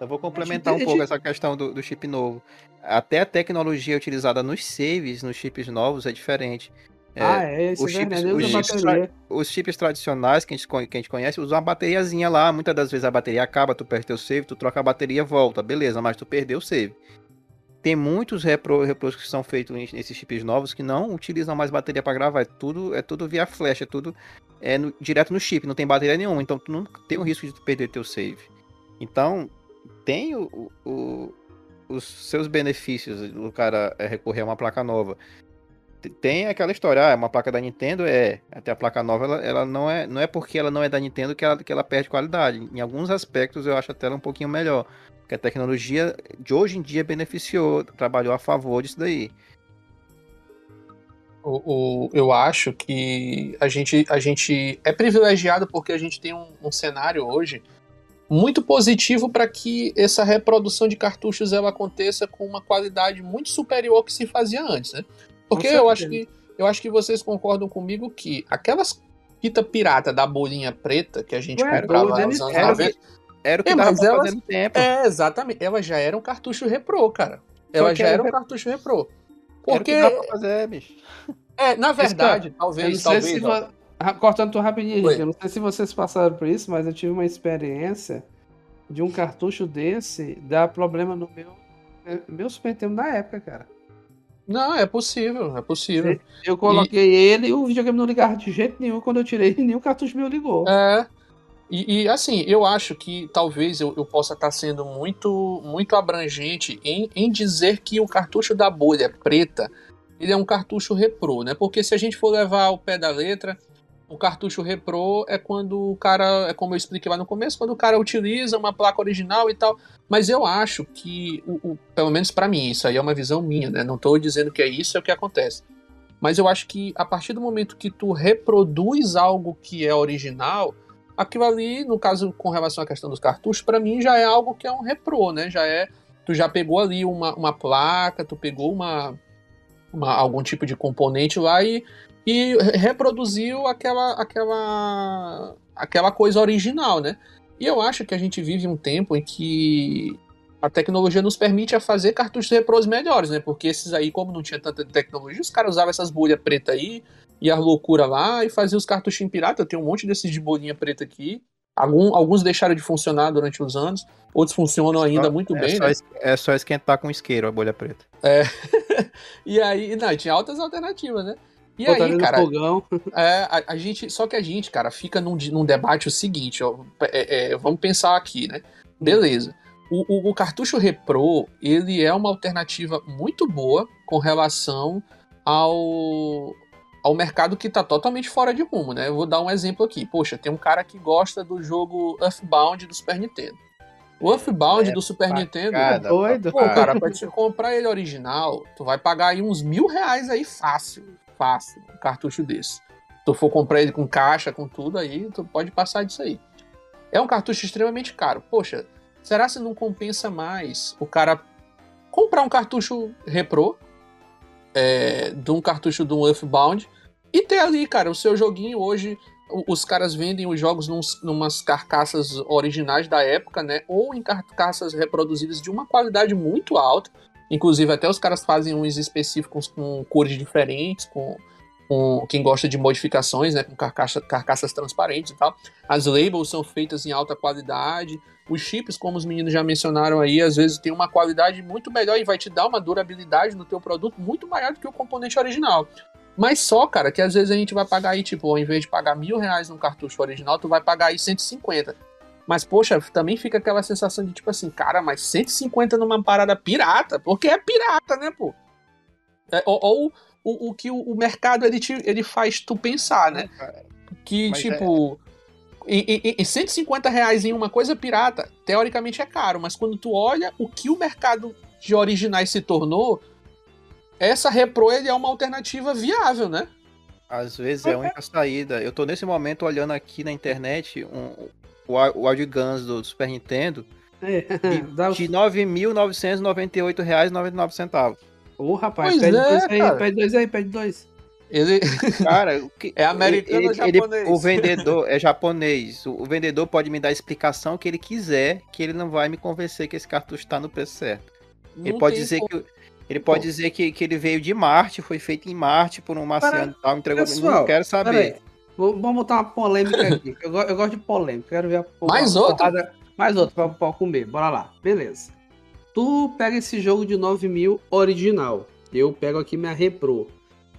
S3: Eu vou complementar um pouco essa questão do, do chip novo. Até a tecnologia utilizada nos saves, nos chips novos, é diferente. É,
S4: ah, é, isso
S3: os
S4: é
S3: chips- os chips. Os chips tradicionais que a, gente, que a gente conhece usam uma bateriazinha lá. Muitas das vezes a bateria acaba, tu perde teu save, tu troca a bateria volta. Beleza, mas tu perdeu o save. Tem muitos repro, repros que são feitos nesses chips novos que não utilizam mais bateria para gravar. É tudo, é tudo via flash, é tudo é no- direto no chip, não tem bateria nenhuma. Então tu não tem o risco de tu perder teu save. Então, tem o- o- os seus benefícios do cara é, recorrer a uma placa nova. Tem aquela história, ah, uma placa da Nintendo, é. Até a placa nova, ela, ela não é. Não é porque ela não é da Nintendo que ela, que ela perde qualidade. Em alguns aspectos eu acho até ela um pouquinho melhor. Porque a tecnologia de hoje em dia beneficiou, trabalhou a favor disso daí.
S2: O, o- eu acho que a gente, a gente é privilegiado porque a gente tem um, um cenário hoje muito positivo para que essa reprodução de cartuchos ela aconteça com uma qualidade muito superior ao que se fazia antes, né? Porque eu acho, que, eu acho que vocês concordam comigo que aquelas fita pirata da bolinha preta que a gente
S4: Ué,
S2: comprava
S4: doido,
S2: nos anos
S3: era o
S2: 90,
S3: Era o que
S2: É,
S3: dava
S2: elas-
S3: tempo.
S2: é, exatamente, ela já era um cartucho reprô, cara. Ela já
S3: era
S2: era um cartucho reprô.
S3: Era o
S2: Porque,
S3: pra fazer, bicho.
S2: é, na verdade, talvez, talvez,
S4: se
S2: ó,
S4: Cortando tu rapidinho,
S2: Oi.
S4: Henrique, eu não sei se vocês passaram por isso, mas eu tive uma experiência de um cartucho desse dar problema no meu, eh, meu Super Nintendo da época, cara.
S2: Não, é possível, é possível.
S4: Eu coloquei ele e o videogame não ligava de jeito nenhum. Quando eu tirei, nenhum cartucho meu ligou.
S2: É. E, e, assim, eu acho que talvez eu, eu possa estar sendo muito muito abrangente em, em dizer que o cartucho da bolha preta ele é um cartucho reprô, né? Porque se a gente for levar ao pé da letra, o cartucho reprô é quando o cara, é como eu expliquei lá no começo, quando o cara utiliza uma placa original e tal. Mas eu acho que, o, o- pelo menos pra mim, isso aí é uma visão minha, né? Não tô dizendo que é isso, é o que acontece. Mas eu acho que a partir do momento que tu reproduz algo que é original, aquilo ali, no caso com relação à questão dos cartuchos, pra mim já é algo que é um repro, né? Já é, tu já pegou ali uma, uma placa, tu pegou uma, uma- algum tipo de componente lá e, e reproduziu aquela, aquela, aquela coisa original, né? E eu acho que a gente vive um tempo em que a tecnologia nos permite a fazer cartuchos repros melhores, né? Porque esses aí, como não tinha tanta tecnologia, os caras usavam essas bolhas pretas aí e a loucura lá e faziam os cartuchinhos pirata. Eu tenho um monte desses de bolinha preta aqui. Algum, alguns deixaram de funcionar durante os anos, outros funcionam ainda muito
S3: é
S2: bem,
S3: só,
S2: né?
S3: É só esquentar com isqueiro a bolha preta.
S2: E aí, não, tinha altas alternativas, né? E
S4: Botar
S2: aí, cara,
S4: fogão.
S2: É, a, a gente, só que a gente, cara, fica num, num debate o seguinte, ó, é, é, vamos pensar aqui, né? Beleza. O, o- o cartucho Repro, ele é uma alternativa muito boa com relação ao, ao mercado que tá totalmente fora de rumo, né? Eu vou dar um exemplo aqui. Poxa, tem um cara que gosta do jogo Earthbound do Super Nintendo. O Earthbound
S3: É
S2: do Super Nintendo,
S3: Cada
S4: doido.
S2: Pô, cara, pra te comprar ele original, tu vai pagar aí uns mil reais aí fácil. Fácil, um cartucho desse. Se tu for comprar ele com caixa, com tudo aí, tu pode passar disso aí. É um cartucho extremamente caro. Poxa, será se não compensa mais o cara comprar um cartucho repro é, de um cartucho do Earthbound e ter ali, cara, o seu joguinho hoje. Os caras vendem os jogos nos, numas carcaças originais da época, né? Ou em carcaças reproduzidas de uma qualidade muito alta. Inclusive, até os caras fazem uns específicos com cores diferentes, com, com quem gosta de modificações, né? Com carcaça, carcaças transparentes e tal. As labels são feitas em alta qualidade. Os chips, como os meninos já mencionaram aí, às vezes tem uma qualidade muito melhor e vai te dar uma durabilidade no teu produto muito maior do que o componente original. Mas só, cara, que às vezes a gente vai pagar aí, tipo, ao invés de pagar mil reais no cartucho original, tu vai pagar aí 150. Mas, poxa, também fica aquela sensação de, tipo assim, cara, mas 150 numa parada pirata, porque é pirata, né, pô? É, ou, ou o, o que o, o mercado ele, te, ele faz tu pensar, né? Que,
S3: Mas
S2: tipo, em, em, em 150 reais em uma coisa pirata, teoricamente é caro, mas quando tu olha o que o mercado de originais se tornou, essa repro ele é uma alternativa viável, né?
S3: Às vezes é a única saída. Eu tô nesse momento olhando aqui na internet um, o, o Audio Guns do Super Nintendo
S4: É,
S3: de R$ 9.998,99.
S4: Ô, rapaz,
S2: Pois
S4: pede
S2: é,
S4: dois aí,
S2: cara.
S4: pede dois aí, pede dois.
S2: Ele,
S3: Cara, o que,
S2: É americano ou japonês?
S3: o vendedor é japonês. O, o vendedor pode me dar a explicação que ele quiser, que ele não vai me convencer que esse cartucho tá no preço certo. Ele
S2: não
S3: pode dizer
S2: como.
S3: que ele pode dizer que, que ele veio de Marte, foi feito em Marte por um marciano e tal, entregou.
S4: pessoal,
S3: não quero saber.
S4: Vou- Vamos botar uma polêmica aqui. Eu, eu gosto de polêmica. Quero ver a
S2: Mais outra?
S4: porrada- Mais outro pra, pra comer. Bora lá. Beleza. Tu pega esse jogo de 9 mil original. Eu pego aqui minha repro.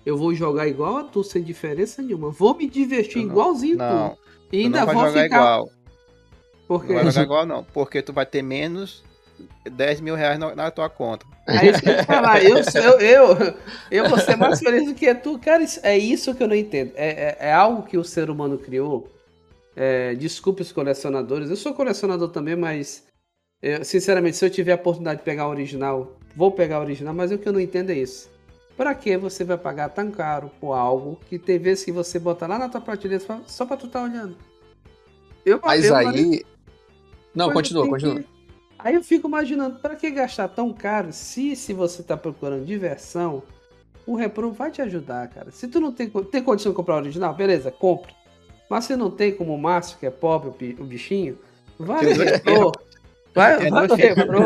S4: Eu vou jogar igual a tu, sem diferença nenhuma. Vou me divertir
S3: não-
S4: igualzinho
S3: Não,
S4: tu.
S3: tu
S4: E ainda
S3: não vai
S4: vou
S3: jogar
S4: ficar.
S3: igual.
S4: Porque...
S3: Não vai jogar igual não, porque tu vai ter menos 10 mil reais na, na tua conta.
S4: É isso que eu ia falar. Eu, eu, eu, eu vou ser mais feliz do que tu. Cara, isso- é isso que eu não entendo. É, é, é algo que o ser humano criou. É, desculpe os colecionadores. Eu sou colecionador também, mas eu, sinceramente, se eu tiver a oportunidade de pegar o original, vou pegar o original, mas o que eu não entendo é isso. Pra que você vai pagar tão caro por algo que tem vezes que você bota lá na tua prateleira e fala, só pra tu tá olhando? Eu,
S2: Mas
S4: eu-
S2: aí. Não, continua, continua.
S4: que- Aí eu fico imaginando, para que gastar tão caro se se você tá procurando diversão, o Repro vai te ajudar, cara. Se tu não tem, tem condição de comprar o original, beleza, compra. Mas se não tem, como o Márcio, que é pobre, o bi- o bichinho, vai no Repro. Vai, vai no Repro,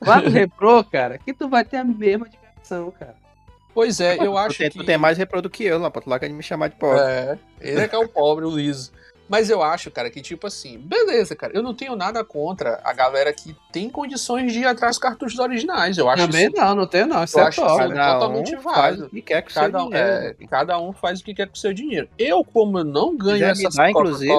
S4: vai no Repro, cara, que tu vai ter a mesma diversão, cara.
S2: Pois é, eu
S3: Tu
S2: acho
S3: tem,
S2: que.
S3: tu tem mais repro do que eu lá, pra tu lá quer me chamar de pobre.
S2: É, ele é que é o pobre, o liso. Mas eu acho, cara, que tipo assim, beleza, cara, eu não tenho nada contra a galera que tem condições de ir atrás dos cartuchos originais. Eu acho
S4: Também
S2: isso,
S4: não, não tem não, isso
S2: eu
S4: é
S2: acho
S4: top.
S3: Cada
S2: totalmente
S3: um faz
S2: válido.
S3: o que quer com o seu
S2: cada, um- é, cada um faz o que quer com o seu dinheiro. Eu, como eu não ganho
S3: me
S2: essas
S3: dar, inclusive,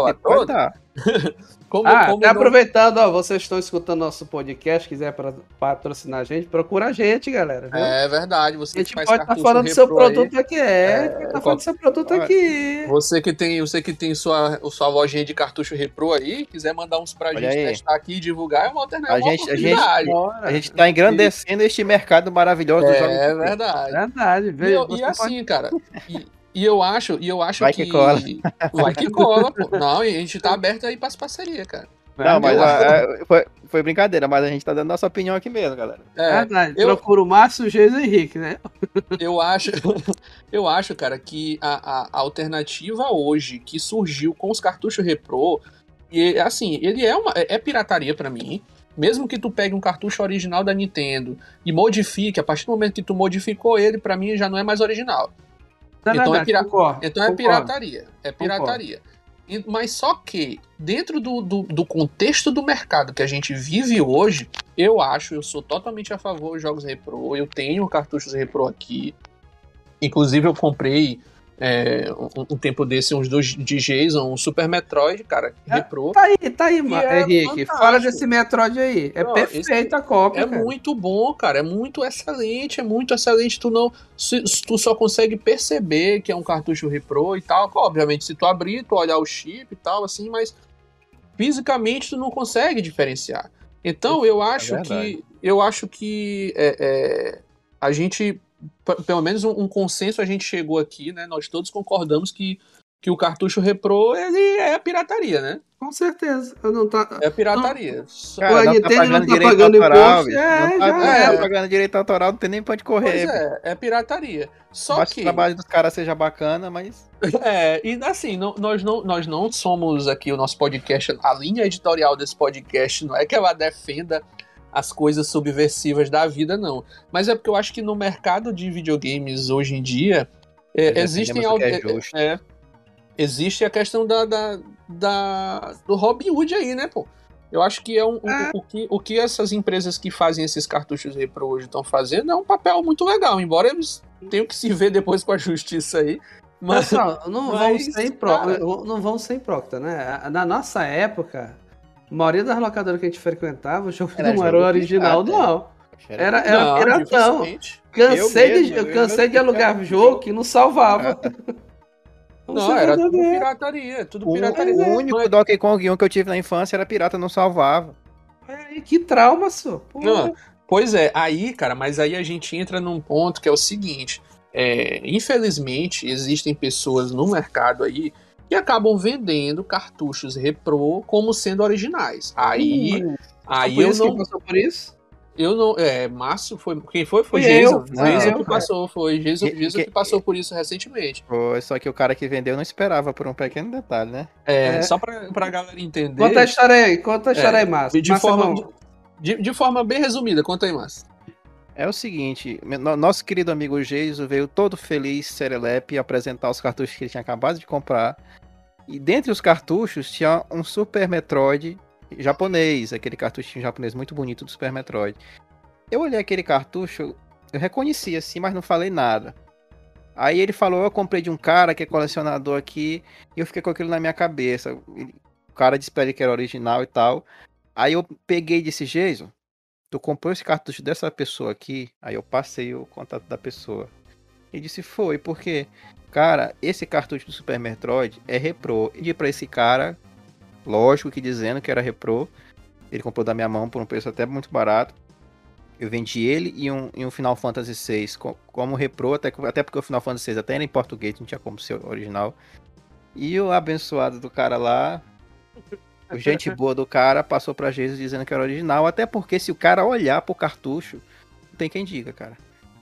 S3: dar.
S2: como,
S4: Ah,
S2: como
S4: tá aproveitando, ó, vocês estão escutando nosso podcast, quiser pra- patrocinar a gente, procura a gente, galera. viu?
S2: É verdade, você
S4: a
S2: que
S4: gente
S2: faz
S4: pode estar
S2: cartucho
S4: falando do seu
S2: retrô aí,
S4: produto aqui, é,
S2: É,
S4: tá
S2: qual-
S4: falando do seu produto aqui.
S2: Você que tem, você que tem sua, sua lojinha de cartucho repro aí, quiser mandar uns pra
S3: Olha
S2: gente
S3: aí.
S2: testar aqui e divulgar, é uma alternativa.
S3: A
S2: uma
S3: gente- a gente-. A gente tá engrandecendo este mercado maravilhoso dos jogos.
S2: É
S3: de
S2: verdade.
S4: Verdade,
S2: E,
S4: veio.
S2: e assim, cara, e, e eu acho, e eu acho
S3: Vai que cola.
S2: Vai que cola, pô. Não, e a gente tá aberto aí pras parcerias, cara.
S3: Não, mas a- a- foi, foi brincadeira, mas a gente tá dando nossa opinião aqui mesmo, galera.
S2: É,
S4: Verdade,
S2: eu-
S4: procura o Márcio, o Geis e o Henrique, né?
S2: eu acho, eu acho, cara, que a, a alternativa hoje que surgiu com os cartuchos repro, e assim, ele é uma é, é pirataria pra mim. Mesmo que tu pegue um cartucho original da Nintendo e modifique, a partir do momento que tu modificou ele, pra mim já não é mais original. Então é pira-
S4: concordo,
S2: Então é pirataria. É pirataria. Mas só que, dentro do, do, do contexto do mercado que a gente vive hoje, eu acho, eu sou totalmente a favor dos jogos repro. Eu tenho cartuchos repro aqui. Inclusive, eu comprei é, um, um tempo desse uns dois de Jason, um Super Metroid, cara,
S4: É,
S2: repro.
S4: Tá aí, tá aí, Ma-
S2: é
S4: Henrique. Fala desse Metroid aí. É
S2: Não,
S4: perfeita a cópia,
S2: É
S4: cara.
S2: muito bom, cara. É muito excelente. É muito excelente. Tu não. se- tu só consegue perceber que é um cartucho repro e tal. Obviamente, se tu abrir, tu olhar o chip e tal, assim, mas fisicamente tu não consegue diferenciar. Então eu acho
S3: verdade.
S2: que. Eu acho que é, é, a gente. Pelo menos um, um consenso a gente chegou aqui, né? Nós todos concordamos que, que o cartucho repro ele é pirataria, né?
S4: Com certeza. Eu não tá...
S2: É pirataria.
S3: Cara,
S4: a
S3: não
S4: Nintendo
S3: tá
S4: não
S3: pagando
S4: tá
S3: direito
S4: pagando
S3: autoral,
S4: imposto, é,
S3: não tá,
S4: já
S3: não tá
S2: era.
S3: pagando direito autoral, não tem nem pra onde correr.
S2: É, é pirataria. Só
S3: Mas
S2: que.
S3: o trabalho dos caras seja bacana, mas.
S2: É, e assim, não- nós, não, nós não somos aqui o nosso podcast, a linha editorial desse podcast não é que ela defenda as coisas subversivas da vida, não. Mas é porque eu acho que no mercado de videogames hoje em dia é,
S3: Nós
S2: existem
S3: é
S2: é, existe a questão da, da, da- do Robin Hood aí, né, pô? Eu acho que é um, o, o, que, o que essas empresas que fazem esses cartuchos repro hoje estão fazendo é um papel muito legal, embora eles tenham que se ver depois com a justiça aí. Mas,
S4: não, vão
S2: mas,
S4: ser pró-
S2: cara-
S4: não vão ser hipócrita, né? Na nossa época, a maioria das locadoras que a gente frequentava, o jogo
S3: Era
S4: não era original,
S3: pirata,
S4: não. Era, era
S2: Não,
S4: piratão. Cansei,
S3: Eu
S4: de,
S3: mesmo,
S4: eu
S3: eu
S4: cansei
S3: mesmo
S4: de alugar jogo que não salvava.
S2: Não, era tudo
S4: pirata.
S2: pirataria, tudo
S3: O,
S2: pirataria.
S3: o único
S2: Mas-
S3: Donkey Kong 1 que eu tive na infância era pirata, não salvava.
S4: Que trauma, senhor.
S2: Não, Pois é, aí, cara, mas aí a gente entra num ponto que é o seguinte: é, infelizmente, existem pessoas no mercado aí que acabam vendendo cartuchos repro como sendo originais. Aí, aí
S4: Por
S2: eu
S4: que
S2: não,
S4: passou por isso?
S2: eu não, é, Márcio foi, quem foi? Foi Jason. Jason que passou, foi Jason,
S3: Que-
S2: Jason
S3: que-
S2: que passou por isso recentemente.
S3: Foi, só que o cara que vendeu não esperava por um pequeno detalhe, né?
S2: É,
S4: É.
S2: Só pra, pra galera entender.
S4: Conta a história aí, conta a história
S2: É,
S4: aí, Márcio.
S2: de
S4: Márcio é
S2: forma, de, de forma bem resumida, conta aí, Márcio.
S3: É o seguinte, nosso querido amigo Geiso veio todo feliz, serelepe, apresentar os cartuchos que ele tinha acabado de comprar. E dentre os cartuchos tinha um Super Metroid japonês, aquele cartuchinho japonês muito bonito do Super Metroid. Eu olhei aquele cartucho, eu reconheci assim, mas não falei nada. Aí ele falou, eu comprei de um cara que é colecionador aqui, e eu fiquei com aquilo na minha cabeça. O cara disse pra ele que era original e tal. Aí eu peguei e disse, Jason, tu comprou esse cartucho dessa pessoa aqui? Aí eu passei o contato da pessoa. Ele disse, foi, porque, cara, esse cartucho do Super Metroid é repro. E pra esse cara, lógico que dizendo que era repro, ele comprou da minha mão por um preço até muito barato. Eu vendi ele e um, e um Final Fantasy VI co- como repro, até, até porque o Final Fantasy VI até era em português, não tinha como ser original. E o abençoado do cara lá, gente boa do cara, passou pra Jesus dizendo que era original, até porque se o cara olhar pro cartucho, não tem quem diga, cara.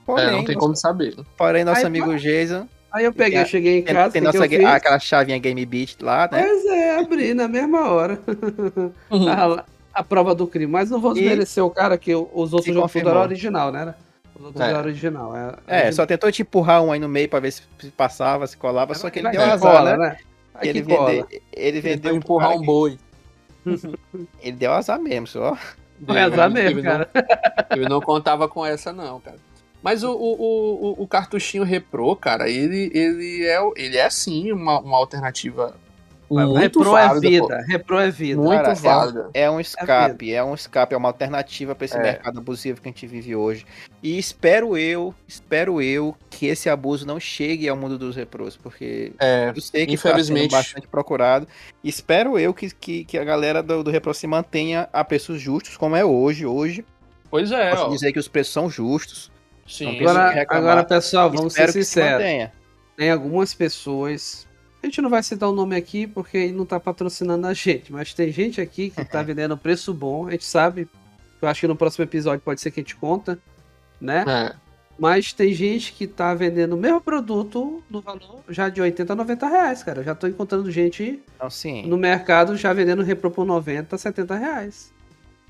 S3: Porém,
S2: É, não tem
S3: nosso,
S2: como saber.
S3: porém nosso
S4: Aí,
S3: amigo Jason
S4: Aí eu peguei,
S3: Tem-
S4: eu cheguei em
S3: tem,
S4: casa,
S3: tem nossa,
S4: eu fiz?
S3: aquela chavinha Game Beat lá, né?
S4: Pois é, abri na mesma hora. a, a prova do crime. Mas não vou
S3: E-
S4: desmerecer o cara que os outros jogos tudo
S3: confirmou.
S4: era original, né? Os outros
S2: É.
S4: eram original. É,
S3: É, só tentou te empurrar um aí no meio pra ver se passava, se colava, só que ele deu azar,
S4: cola,
S3: né?
S4: né?
S3: Ele, vende, ele vendeu pro
S2: empurrar um
S3: que-
S2: boi.
S3: Ele deu azar mesmo, só.
S4: Foi azar mesmo,
S2: Ele não-
S4: cara.
S2: Eu não contava com essa, não, cara. Mas o, o, o, o- cartuchinho repro, cara, ele, ele, é, ele é sim uma, uma alternativa muito
S4: Repro é
S2: válida, pô.
S4: vida. Repro é vida.
S2: Muito
S3: Cara, é um-
S2: válida.
S3: É um escape, é um escape, é uma alternativa pra esse
S2: É.
S3: mercado abusivo que a gente vive hoje. E espero eu, espero eu que esse abuso não chegue ao mundo dos repros, porque
S2: É,
S3: eu sei que
S2: infelizmente.
S3: tá sendo bastante procurado. E espero eu que, que, que a galera do, do repro se mantenha a preços justos, como é hoje. Hoje,
S2: pois é,
S3: posso
S2: ó.
S3: dizer que os preços são justos.
S2: Sim.
S4: Agora, agora, pessoal, vamos
S3: espero
S4: ser
S3: se
S4: sinceros.
S3: mantenha.
S4: Tem algumas pessoas. A gente não vai citar o nome aqui porque ele não tá patrocinando a gente, mas tem gente aqui que tá vendendo preço bom, a gente sabe. Eu acho que no próximo episódio pode ser que a gente conta, né?
S2: É.
S4: Mas tem gente que tá vendendo o mesmo produto no valor já de 80 a 90 reais, cara. Eu já tô encontrando gente
S3: Então, sim.
S4: no mercado já vendendo repro por 90, 70 reais.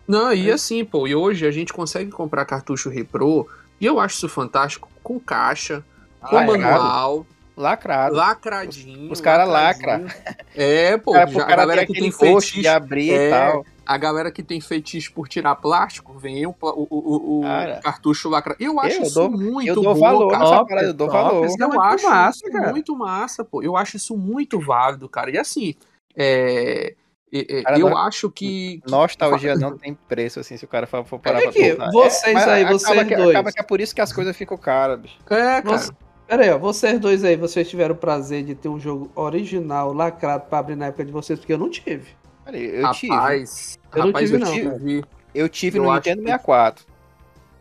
S2: Não, e
S4: É.
S2: assim, pô, e hoje a gente consegue comprar cartucho repro, e eu acho isso fantástico, com caixa, com
S3: Ah, é
S2: manual,
S3: Lacrado.
S2: lacradinho.
S3: Os cara
S2: lacradinho. É, pô,
S3: Cara,
S2: já, a
S3: cara
S2: galera que tem fetiche,
S3: de abrir
S2: É,
S3: e tal.
S2: a galera que tem fetiche por tirar plástico, vem o, o, o, o
S3: Cara.
S2: cartucho lacrado. Eu acho
S3: Eu
S2: isso
S3: dou-
S2: muito
S3: eu dou
S2: bom,
S3: valor
S2: cara.
S4: Top,
S3: parada, eu dou
S4: top,
S3: valor.
S4: é
S2: Eu
S4: muito
S2: acho
S4: massa,
S2: isso
S4: cara.
S2: muito massa, pô. Eu acho isso muito válido, cara. E assim, é, é, é,
S3: Cara,
S2: eu
S3: não-
S2: acho que. que-
S3: Nostalgia não tem preço, assim, se o cara for, for parar
S4: É
S3: pra
S4: que vocês
S3: mas
S4: aí,
S3: acaba
S4: vocês
S3: que,
S4: dois.
S3: Acaba que é por isso que as coisas ficam caras, bicho.
S2: É, cara.
S4: Você- Pera aí, ó, vocês dois aí, vocês tiveram o prazer de ter um jogo original, lacrado pra abrir na época de vocês, porque eu não tive.
S3: Olha, Eu tive.
S2: rapaz,
S4: Eu não
S2: rapaz,
S4: tive,
S2: eu
S4: não,
S2: tive.
S3: Eu tive
S2: eu
S3: no Nintendo
S2: que-
S3: 64.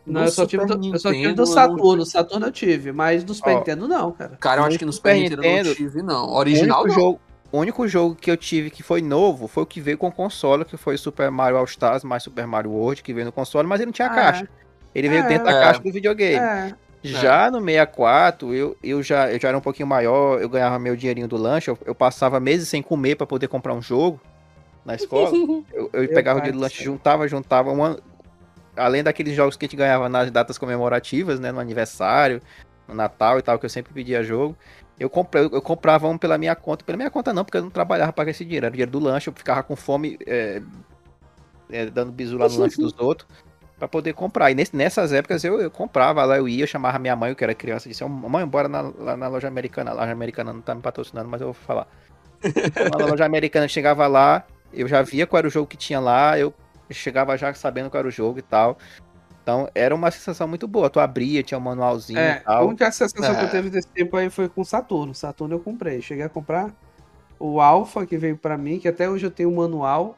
S4: Não,
S2: No
S4: eu só, tive do, eu só tive
S2: Nintendo,
S4: do
S2: eu
S4: Saturno. Saturno eu tive, mas do Super
S3: Ó,
S4: Nintendo não, cara.
S2: Cara, eu acho que no
S3: Super
S2: Super Nintendo, eu
S3: Nintendo,
S2: não tive, não.
S3: O
S2: Original
S3: único,
S2: não.
S3: jogo, o único jogo que eu tive que foi novo foi o que veio com console, que foi Super Mario All Stars mais Super Mario World, que veio no console, mas ele não tinha
S4: Ah,
S3: caixa. Ele veio
S4: É.
S3: dentro da
S2: É.
S3: caixa do videogame.
S4: É.
S3: Já no 64, eu, eu, já, eu já era um pouquinho maior, eu ganhava meu dinheirinho do lanche, eu, eu passava meses sem comer pra poder comprar um jogo na escola. Eu, eu pegava o dinheiro do lanche, juntava, juntava. Uma... Além daqueles jogos que a gente ganhava nas datas comemorativas, né? No aniversário, no Natal e tal, que eu sempre pedia jogo. Eu, comprei, eu comprava um pela minha conta. Pela minha conta não, porque eu não trabalhava para esse dinheiro. Era o dinheiro do lanche, eu ficava com fome. é, é, dando bisu lá no lanche dos outros, pra poder comprar. E nesse- nessas épocas eu, eu comprava lá, eu ia, eu chamava minha mãe, eu que era criança, e disse, "Ô, mãe, bora na, lá na loja americana. A loja americana não tá me patrocinando, mas eu vou falar. Lá na loja americana, chegava lá, eu já via qual era o jogo que tinha lá, eu chegava já sabendo qual era o jogo e tal. Então era uma sensação muito boa. Tu abria, tinha um manualzinho
S4: É,
S3: e
S4: a
S3: tal.
S4: única sensação que
S2: É.
S4: eu teve desse tempo aí foi com Saturno. Saturno eu comprei. Cheguei a comprar o Alpha que veio pra mim, que até hoje eu tenho o manual.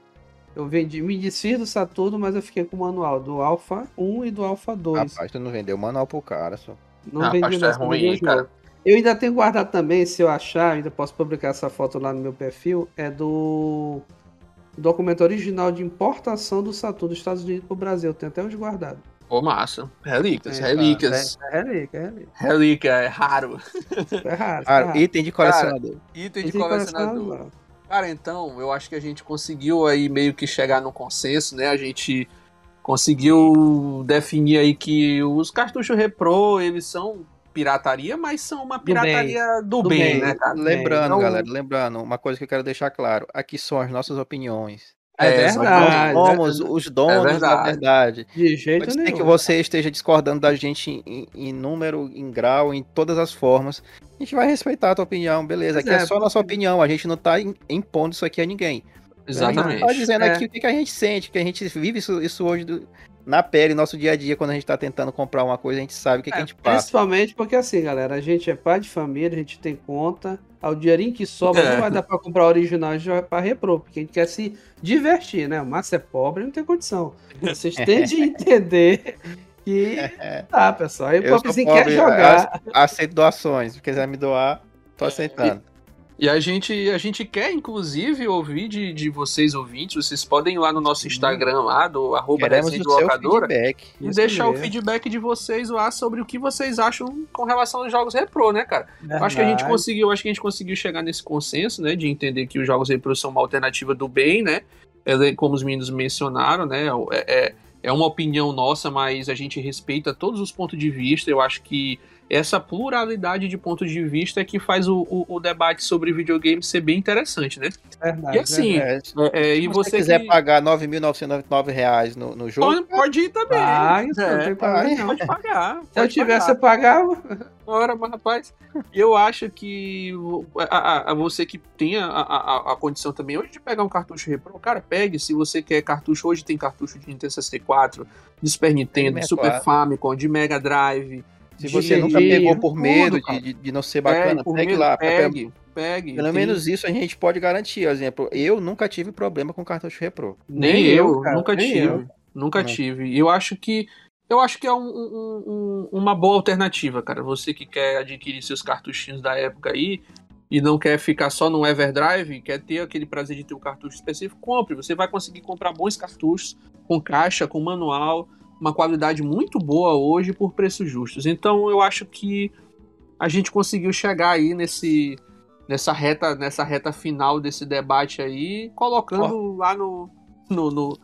S4: Eu vendi, me desfiz do Saturno, mas eu fiquei com o manual do Alpha 1 e do Alpha 2.
S3: Rapaz, tu não vendeu o manual pro cara, só.
S4: não
S2: Ah,
S4: vendi
S2: é
S4: não, só vendi
S2: ruim,
S4: o jogo.
S2: cara.
S4: Eu ainda tenho guardado também, se eu achar, ainda posso publicar essa foto lá no meu perfil, é do documento original de importação do Saturno dos Estados Unidos pro Brasil. Tem até hoje guardado.
S2: Ô, massa. Relíquias,
S4: É,
S2: relíquias.
S4: É, é relíquia, é relíquia.
S2: Relíquia, é raro.
S4: É raro. é
S3: Cara,
S4: raro.
S3: item de colecionador.
S2: Item
S4: E
S2: de colecionador.
S4: colecionador.
S2: Cara, então, eu acho que a gente conseguiu aí meio que chegar no consenso, né? A gente conseguiu definir aí que os cartuchos repro, eles são pirataria, mas são uma
S4: bem.
S2: pirataria do,
S4: Do
S2: bem,
S4: bem.
S2: né, cara?
S3: Lembrando,
S2: Então-
S3: galera, lembrando, uma coisa que eu quero deixar claro: aqui são as nossas opiniões.
S4: É
S2: É,
S4: verdade.
S3: Nós somos os donos da
S2: verdade.
S3: verdade.
S4: De jeito
S3: Pode ser
S4: nenhum.
S3: que você esteja discordando da gente em, em número, em grau, em todas as formas. A gente vai respeitar a tua opinião, beleza. Aqui é,
S4: é,
S3: só a nossa opinião, a gente não tá im- impondo isso aqui a ninguém.
S2: Exatamente.
S3: Tá dizendo
S4: É.
S3: aqui o que, que a gente sente, que a gente vive isso, isso hoje do- na pele, nosso dia a dia, quando a gente tá tentando comprar uma coisa, a gente sabe o que, que a
S4: É,
S3: gente passa.
S4: principalmente porque assim, galera, a gente é pai de família, a gente tem conta, ao dinheirinho que sobra
S2: É.
S4: não vai dar pra comprar original, a gente vai pra repro, porque a gente quer se divertir, né? O Márcio é pobre, não tem condição. Vocês têm de entender que tá, pessoal. Aí o pobrezinho quer jogar.
S3: Aceito doações, se quiser me doar, tô aceitando.
S2: E a gente, a gente quer, inclusive, ouvir de, de vocês ouvintes. Vocês podem ir lá no nosso Instagram, lá, do arroba
S3: o
S2: do Locadora,
S3: feedback.
S2: e deixar o
S4: mesmo.
S2: feedback de vocês lá sobre o que vocês acham com relação aos jogos repro, né, cara? Eu Acho que a gente
S4: Verdade.
S2: conseguiu, acho que a gente conseguiu chegar nesse consenso, né, de entender que os jogos repro são uma alternativa do bem, né? É, Como os meninos mencionaram, né? É, é, é uma opinião nossa, mas a gente respeita todos os pontos de vista. Eu acho que essa pluralidade de pontos de vista é que faz o, o, o debate sobre videogame ser bem interessante, né?
S4: Verdade,
S2: E assim.
S3: É,
S2: É, e
S3: se
S2: você
S3: você quiser
S2: que-
S3: pagar 9.999 reais no, no jogo,
S2: pode, pode ir também.
S4: Ah, isso
S2: É,
S4: tem problema não.
S2: Pode pagar.
S4: Se eu
S2: pode
S4: tivesse,
S2: pagar.
S4: eu pagava.
S2: Ora, mas rapaz, eu acho que a, a- a você que tem a, a, condição também hoje de pegar um cartucho repro, cara, pegue. Se você quer cartucho, hoje tem cartucho de Nintendo 64, de Super Nintendo, de Super
S3: 64.
S2: Famicom, de Mega Drive.
S3: Se
S2: de-
S3: você nunca
S4: de-
S3: pegou por
S2: tudo,
S3: medo de, de, não ser bacana, pegue
S2: medo,
S3: lá.
S2: Pegue, pegue.
S3: Pelo
S2: Tem-
S3: menos isso a gente pode garantir. Por exemplo, eu nunca tive problema com cartucho repro.
S2: Nem, eu,
S4: cara,
S2: nunca
S4: nem
S2: tive.
S4: eu.
S2: Nunca
S3: Não.
S2: tive. Eu acho que. Eu acho que é um- um- um- uma boa alternativa, cara. Você que quer adquirir seus cartuchinhos da época aí e não quer ficar só no Everdrive, quer ter aquele prazer de ter um cartucho específico, compre. Você vai conseguir comprar bons cartuchos com caixa, com manual, uma qualidade muito boa hoje por preços justos. Então eu acho que a gente conseguiu chegar aí nesse nessa reta nessa reta final desse debate aí, colocando lá no, no, no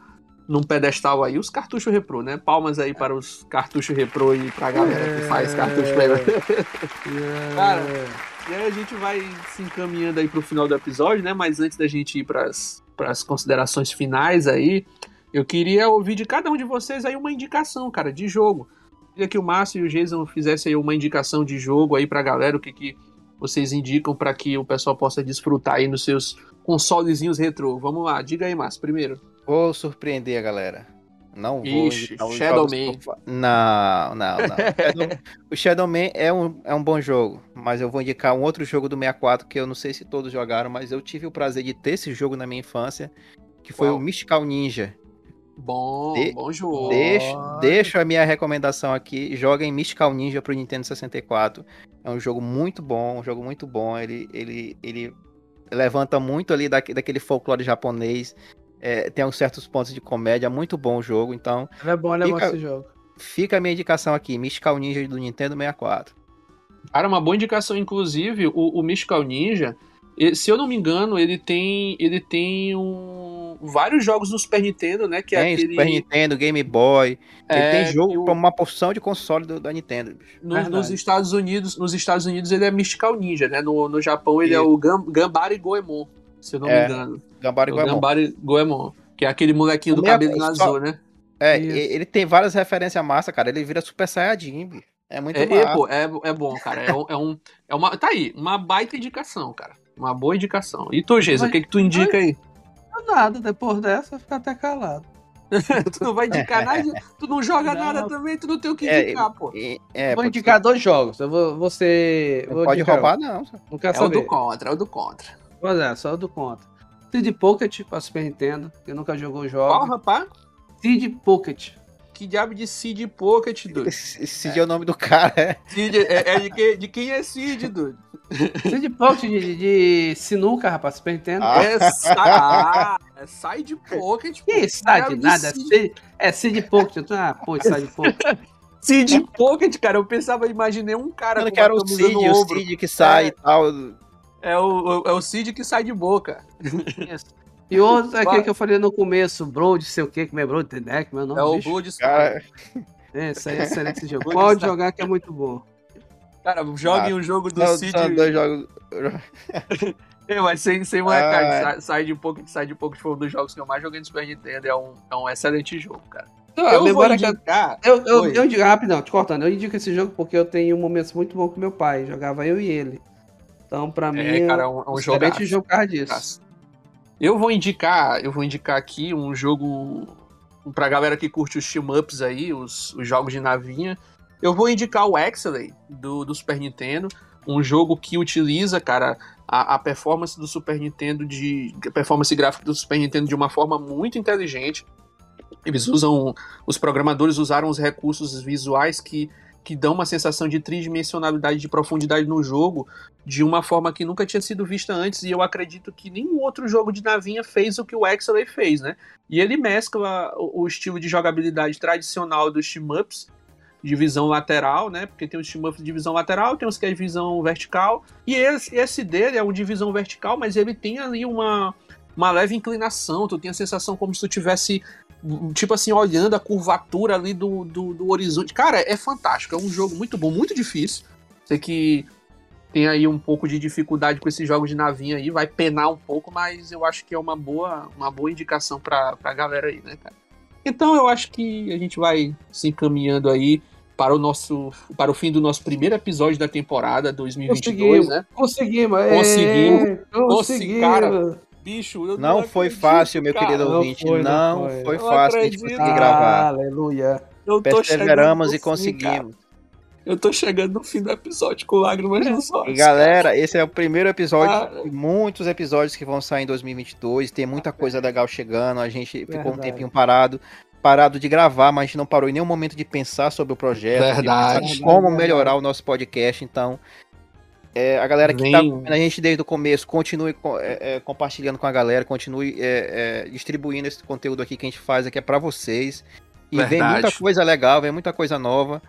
S2: num pedestal aí os cartuchos repro, né? Palmas aí para os cartuchos repro e pra galera que faz cartucho
S4: É.
S2: repro. Cara, E aí a gente vai se encaminhando aí pro final do episódio, né? Mas antes da gente ir pras, pras considerações finais aí, eu queria ouvir de cada um de vocês aí uma indicação, cara, de jogo. Queria que o Márcio e o Jason fizessem aí uma indicação de jogo aí pra galera, o que, que vocês indicam para que o pessoal possa desfrutar aí nos seus consolezinhos retrô. Vamos lá, diga aí, Márcio, primeiro.
S3: Vou surpreender a galera. Não vou.
S2: Ixi, Shadow Man.
S3: eu Não, não, não. O Shadow Man é um, é um bom jogo, mas eu vou indicar um outro jogo do 64 que eu não sei se todos jogaram, mas eu tive o prazer de ter esse jogo na minha infância, que foi o Mystical Ninja.
S2: Bom,
S3: De-
S2: bom jogo.
S3: Deixo, deixo a minha recomendação aqui. Joguem Mystical Ninja pro Nintendo 64. É um jogo muito bom, um jogo muito bom. Ele, ele, ele levanta muito ali daque- daquele folclore japonês. É, tem uns certos pontos de comédia. Muito bom o jogo. Então,
S4: Ele é bom, ele é bom
S3: Fica-
S4: esse jogo.
S3: fica a minha indicação aqui: Mystical Ninja do Nintendo 64.
S2: Cara, uma boa indicação, inclusive, o, o Mystical Ninja, se eu não me engano, ele tem ele tem um, vários jogos no Super Nintendo, né? Que é
S3: tem
S2: aquele.
S3: Super Nintendo, Game Boy.
S2: é,
S3: ele tem jogo
S2: o-
S3: pra uma porção de console do- da Nintendo. bicho.
S2: no- nos Estados Unidos, nos Estados Unidos ele é Mystical Ninja, né? No, no Japão ele é
S3: Isso.
S2: o Gam, Gambari Goemon, se eu não
S3: É,
S2: me engano.
S3: Gambara
S2: É
S3: igual
S2: o Gambari Goemon. Que é aquele molequinho
S3: O
S2: do cabelo
S3: só-
S2: azul, né?
S3: É,
S4: Isso.
S3: e- ele tem várias referências massa, cara. Ele vira Super Saiyajin, bicho. É muito
S2: É, é, pô, é, é bom, cara. É, é um. É uma, tá aí, uma baita indicação, cara. Uma boa indicação. E tu, Geisa, o que, que tu indica aí?
S4: Nada, depois dessa, vai ficar até calado.
S2: tu não vai indicar nada, tu não joga
S4: Não.
S2: nada também, tu não tem o que
S3: É,
S2: indicar, pô.
S3: E- é,
S4: vou indicar dois jogos. Eu vou,
S3: Não
S4: vou
S3: pode
S4: indicar-
S3: roubar, não.
S4: Não quer
S2: É o
S4: saber.
S2: do contra, é o do contra.
S4: Pois é, só o do contra. Seed Pocket pra Super Nintendo, que nunca jogou o
S2: Qual, rapaz?
S4: Seed Pocket.
S2: Que diabo de Cid Pocket, dude?
S3: Esse Cid é o nome do cara, é.
S2: Cid, é, é de, que- de quem é Cid, dude?
S4: Seed Pocket de, de sinuca, rapaz, Super Nintendo.
S3: Ah.
S2: É, sa- ah, é Side Pocket, pô.
S4: Que sai de
S2: Diabo
S4: nada, é
S2: Cid.
S4: Seed, é Seed Pocket. Ah, pô, Seed Pocket.
S2: Cid Pocket, cara, eu pensava, imaginei um cara
S3: Mano,
S2: com
S3: que era o Cid, o. Cid que sai
S2: É.
S3: e tal.
S2: É o, o- é o Cid que sai de boca.
S4: Isso. E outro é aquele que eu falei no começo, Bro, de sei o que, como é Bro, The Deck, meu nome.
S2: É o. Blood
S3: Cara,
S4: É, isso aí é excelente esse jogo. Pode jogar que é muito bom.
S2: Cara, jogue um jogo do
S3: são,
S2: Cid.
S3: são dois jogos.
S2: É, mas sem, sem molecagem,
S3: Ah.
S2: Sa- Side Pocket, Side Pocket foi um dos jogos que eu mais joguei no Super Nintendo. É um, é um excelente jogo, cara.
S4: Então,
S2: eu
S4: memória
S2: vou
S4: que eu, eu, eu indico, rapidão, te cortando, eu indico esse jogo porque eu tenho momentos muito bons com meu pai. Jogava eu e ele. Então, pra mim,
S2: É, cara, é um, é um
S4: excelente jogo por causa disso.
S2: Eu vou indicar, eu vou indicar aqui um jogo pra galera que curte os team ups aí, os, os jogos de navinha. Eu vou indicar o Exley do, do Super Nintendo, um jogo que utiliza, cara, a, a performance do Super Nintendo de a performance gráfica do Super Nintendo de uma forma muito inteligente. Eles usam, os programadores usaram os recursos visuais que que dão uma sensação de tridimensionalidade, de profundidade no jogo, de uma forma que nunca tinha sido vista antes, e eu acredito que nenhum outro jogo de navinha fez o que o Exley fez, né? E ele mescla o, estilo de jogabilidade tradicional dos team-ups, de visão lateral, né? Porque tem os team-ups de visão lateral, tem os que é de visão vertical, e esse, esse dele é um de visão vertical, mas ele tem ali uma, uma leve inclinação, tu tem a sensação como se tu tivesse tipo assim, olhando a curvatura ali do, do, do horizonte. Cara, é fantástico. É um jogo muito bom, muito difícil. Sei que tem aí um pouco de dificuldade com esses jogos de navinha aí, vai penar um pouco, mas eu acho que é uma boa, uma boa indicação pra, pra galera aí, né, cara? Então eu acho que a gente vai se encaminhando aí para o nosso para o fim do nosso primeiro episódio da temporada 2022,
S4: Conseguimos.
S2: né?
S4: Conseguimos, é,
S2: Conseguimos.
S4: conseguimos.
S2: cara. Bicho, eu
S3: Não foi
S2: acredito,
S3: fácil, meu
S2: cara.
S3: querido
S4: Não
S3: ouvinte.
S4: foi,
S3: Não
S4: não
S3: foi,
S4: foi.
S2: Não
S3: fácil a gente conseguir gravar.
S4: Aleluia.
S2: Eu tô
S3: Perseveramos
S2: chegando
S3: e
S2: no fim, cara.
S3: conseguimos.
S2: Eu tô chegando no fim do episódio com lágrimas nos olhos.
S3: Galera, esse é o primeiro episódio
S2: Ah.
S3: de muitos episódios que vão sair em 2022. Tem muita coisa legal chegando. A gente ficou um
S4: Verdade.
S3: tempinho parado, parado de gravar, mas a gente não parou em nenhum momento de pensar sobre o projeto, de
S2: Verdade.
S3: como
S4: Verdade.
S3: melhorar o nosso podcast. Então, é, a galera que
S2: Vem.
S3: tá acompanhando a gente desde o começo, continue co- é, é, compartilhando com a galera, continue é, é, distribuindo esse conteúdo aqui que a gente faz aqui é para vocês. E vem
S2: Verdade.
S3: muita coisa legal, vem muita coisa nova.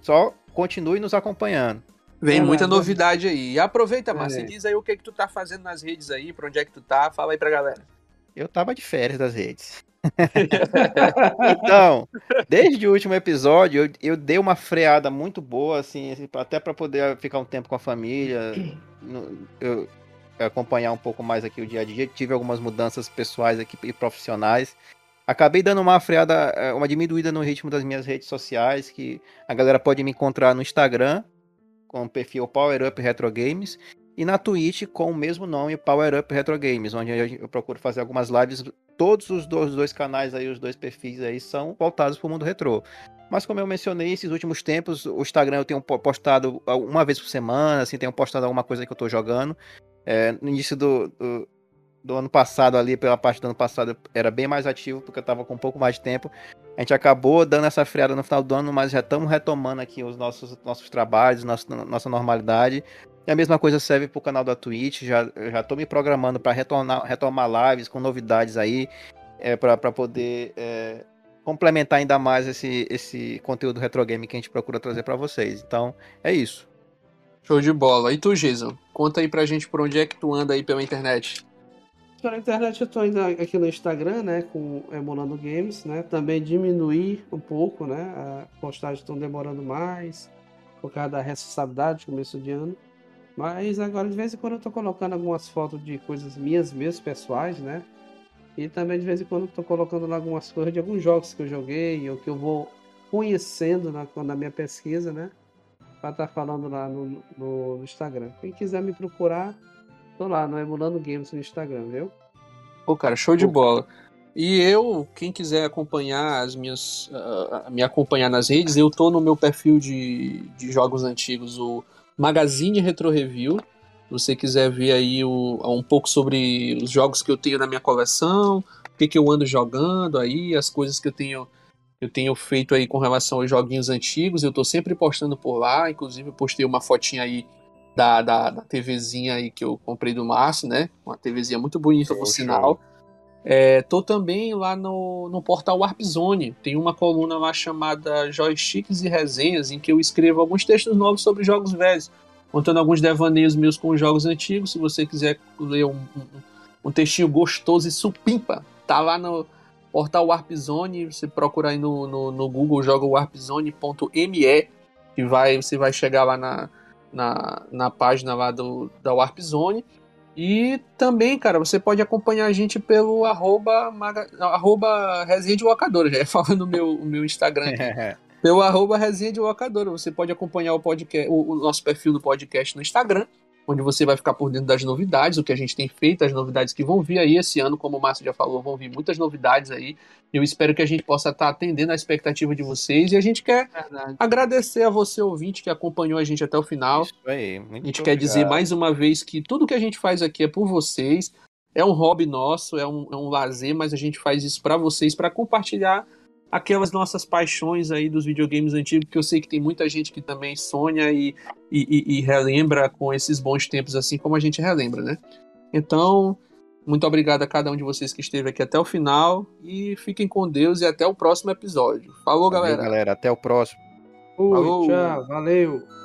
S3: Só continue nos acompanhando.
S2: Vem
S4: É,
S2: muita novidade aí. E aproveita, Márcio,
S4: É.
S2: e diz aí o que que tu tá fazendo nas redes aí, pra onde é que tu tá, fala aí pra galera.
S3: Eu tava de férias das redes. Então, desde o último episódio, eu, eu dei uma freada muito boa, assim, até para poder ficar um tempo com a família, eu acompanhar um pouco mais aqui o dia a dia. Tive algumas mudanças pessoais aqui e profissionais. Acabei dando uma freada, eh, uma diminuída no ritmo das minhas redes sociais, que a galera pode me encontrar no Instagram, com o perfil Power Up Retro Games, e na Twitch com o mesmo nome, Power Up Retro Games, onde eu procuro fazer algumas lives. Todos os dois, os dois canais aí, os dois perfis aí, são voltados para o mundo retrô. Mas como eu mencionei, esses últimos tempos, o Instagram eu tenho po- postado uma vez por semana, assim, tenho postado alguma coisa que eu tô jogando. É, no início do, do, do ano passado ali, pela parte do ano passado, era bem mais ativo, porque eu tava com um pouco mais de tempo. A gente acabou dando essa freada no final do ano, mas já estamos retomando aqui os nossos, nossos trabalhos, nosso, nossa normalidade. E a mesma coisa serve pro canal da Twitch, já, já tô me programando para retomar lives com novidades aí, é, para poder é, complementar ainda mais esse, esse conteúdo retro game que a gente procura trazer para vocês. Então, é isso.
S2: Show de bola. E tu, Jason? Conta aí pra gente por onde é que tu anda aí pela internet.
S4: Pela internet eu tô ainda aqui no Instagram, né, com Emulando Games, né, também diminuir um pouco, né, a postagem estão demorando mais, por causa da responsabilidade, começo de ano, mas agora de vez em quando eu tô colocando algumas fotos de coisas minhas mesmo, pessoais, né, E também de vez em quando estou colocando lá algumas coisas de alguns jogos que eu joguei ou que eu vou conhecendo na, na minha pesquisa, né? Para estar tá falando lá no, no, Instagram. Quem quiser me procurar, tô lá no Emulando Games no Instagram, viu?
S2: Pô, cara, show de bola. E eu, quem quiser acompanhar as minhas. Uh, me acompanhar nas redes, eu tô no meu perfil de, de jogos antigos, o Magazine Retro Review. Se você quiser ver aí o, um pouco sobre os jogos que eu tenho na minha coleção, o que, que eu ando jogando aí, as coisas que eu tenho eu tenho feito aí com relação aos joguinhos antigos, eu tô sempre postando por lá, inclusive eu postei uma fotinha aí da, da, da TVzinha aí que eu comprei do Márcio, né? Uma TVzinha muito bonita, por sinal. É, tô também lá no, no portal Warp Zone. Tem uma coluna lá chamada Joysticks e Resenhas, em que eu escrevo alguns textos novos sobre jogos velhos, contando alguns devaneios meus com os jogos antigos. Se você quiser ler um, um, um textinho gostoso e supimpa, tá lá no portal Warp Zone. Você procura aí no, no, no Google, joga warpzone.me, que vai, você vai chegar lá na, na, na página lá do, da Warp Zone. E também, cara, você pode acompanhar a gente pelo arroba, maga, arroba resenha de locadora, já ia falando o meu, o meu Instagram pelo arroba resenha de locadora. Você pode acompanhar o, podcast, o, o nosso perfil do podcast no Instagram onde você vai ficar por dentro das novidades, o que a gente tem feito, as novidades que vão vir aí esse ano, como o Márcio já falou, vão vir muitas novidades aí. Eu espero que a gente possa estar atendendo a expectativa de vocês e a gente quer Verdade. agradecer a você, ouvinte, que acompanhou a gente até o final. Isso aí, muito A gente obrigado. quer dizer mais uma vez que tudo que a gente faz aqui é por vocês. É um hobby nosso, é um, é um lazer, mas a gente faz isso para vocês, para compartilhar aquelas nossas paixões aí dos videogames antigos, que eu sei que tem muita gente que também sonha e, e, e, relembra com esses bons tempos, assim como a gente relembra, né? Então, muito obrigado a cada um de vocês que esteve aqui até o final e fiquem com Deus e até o próximo episódio. Falou, galera.
S3: Valeu, galera. Até o próximo.
S4: Ui, Falou. Tchau, valeu.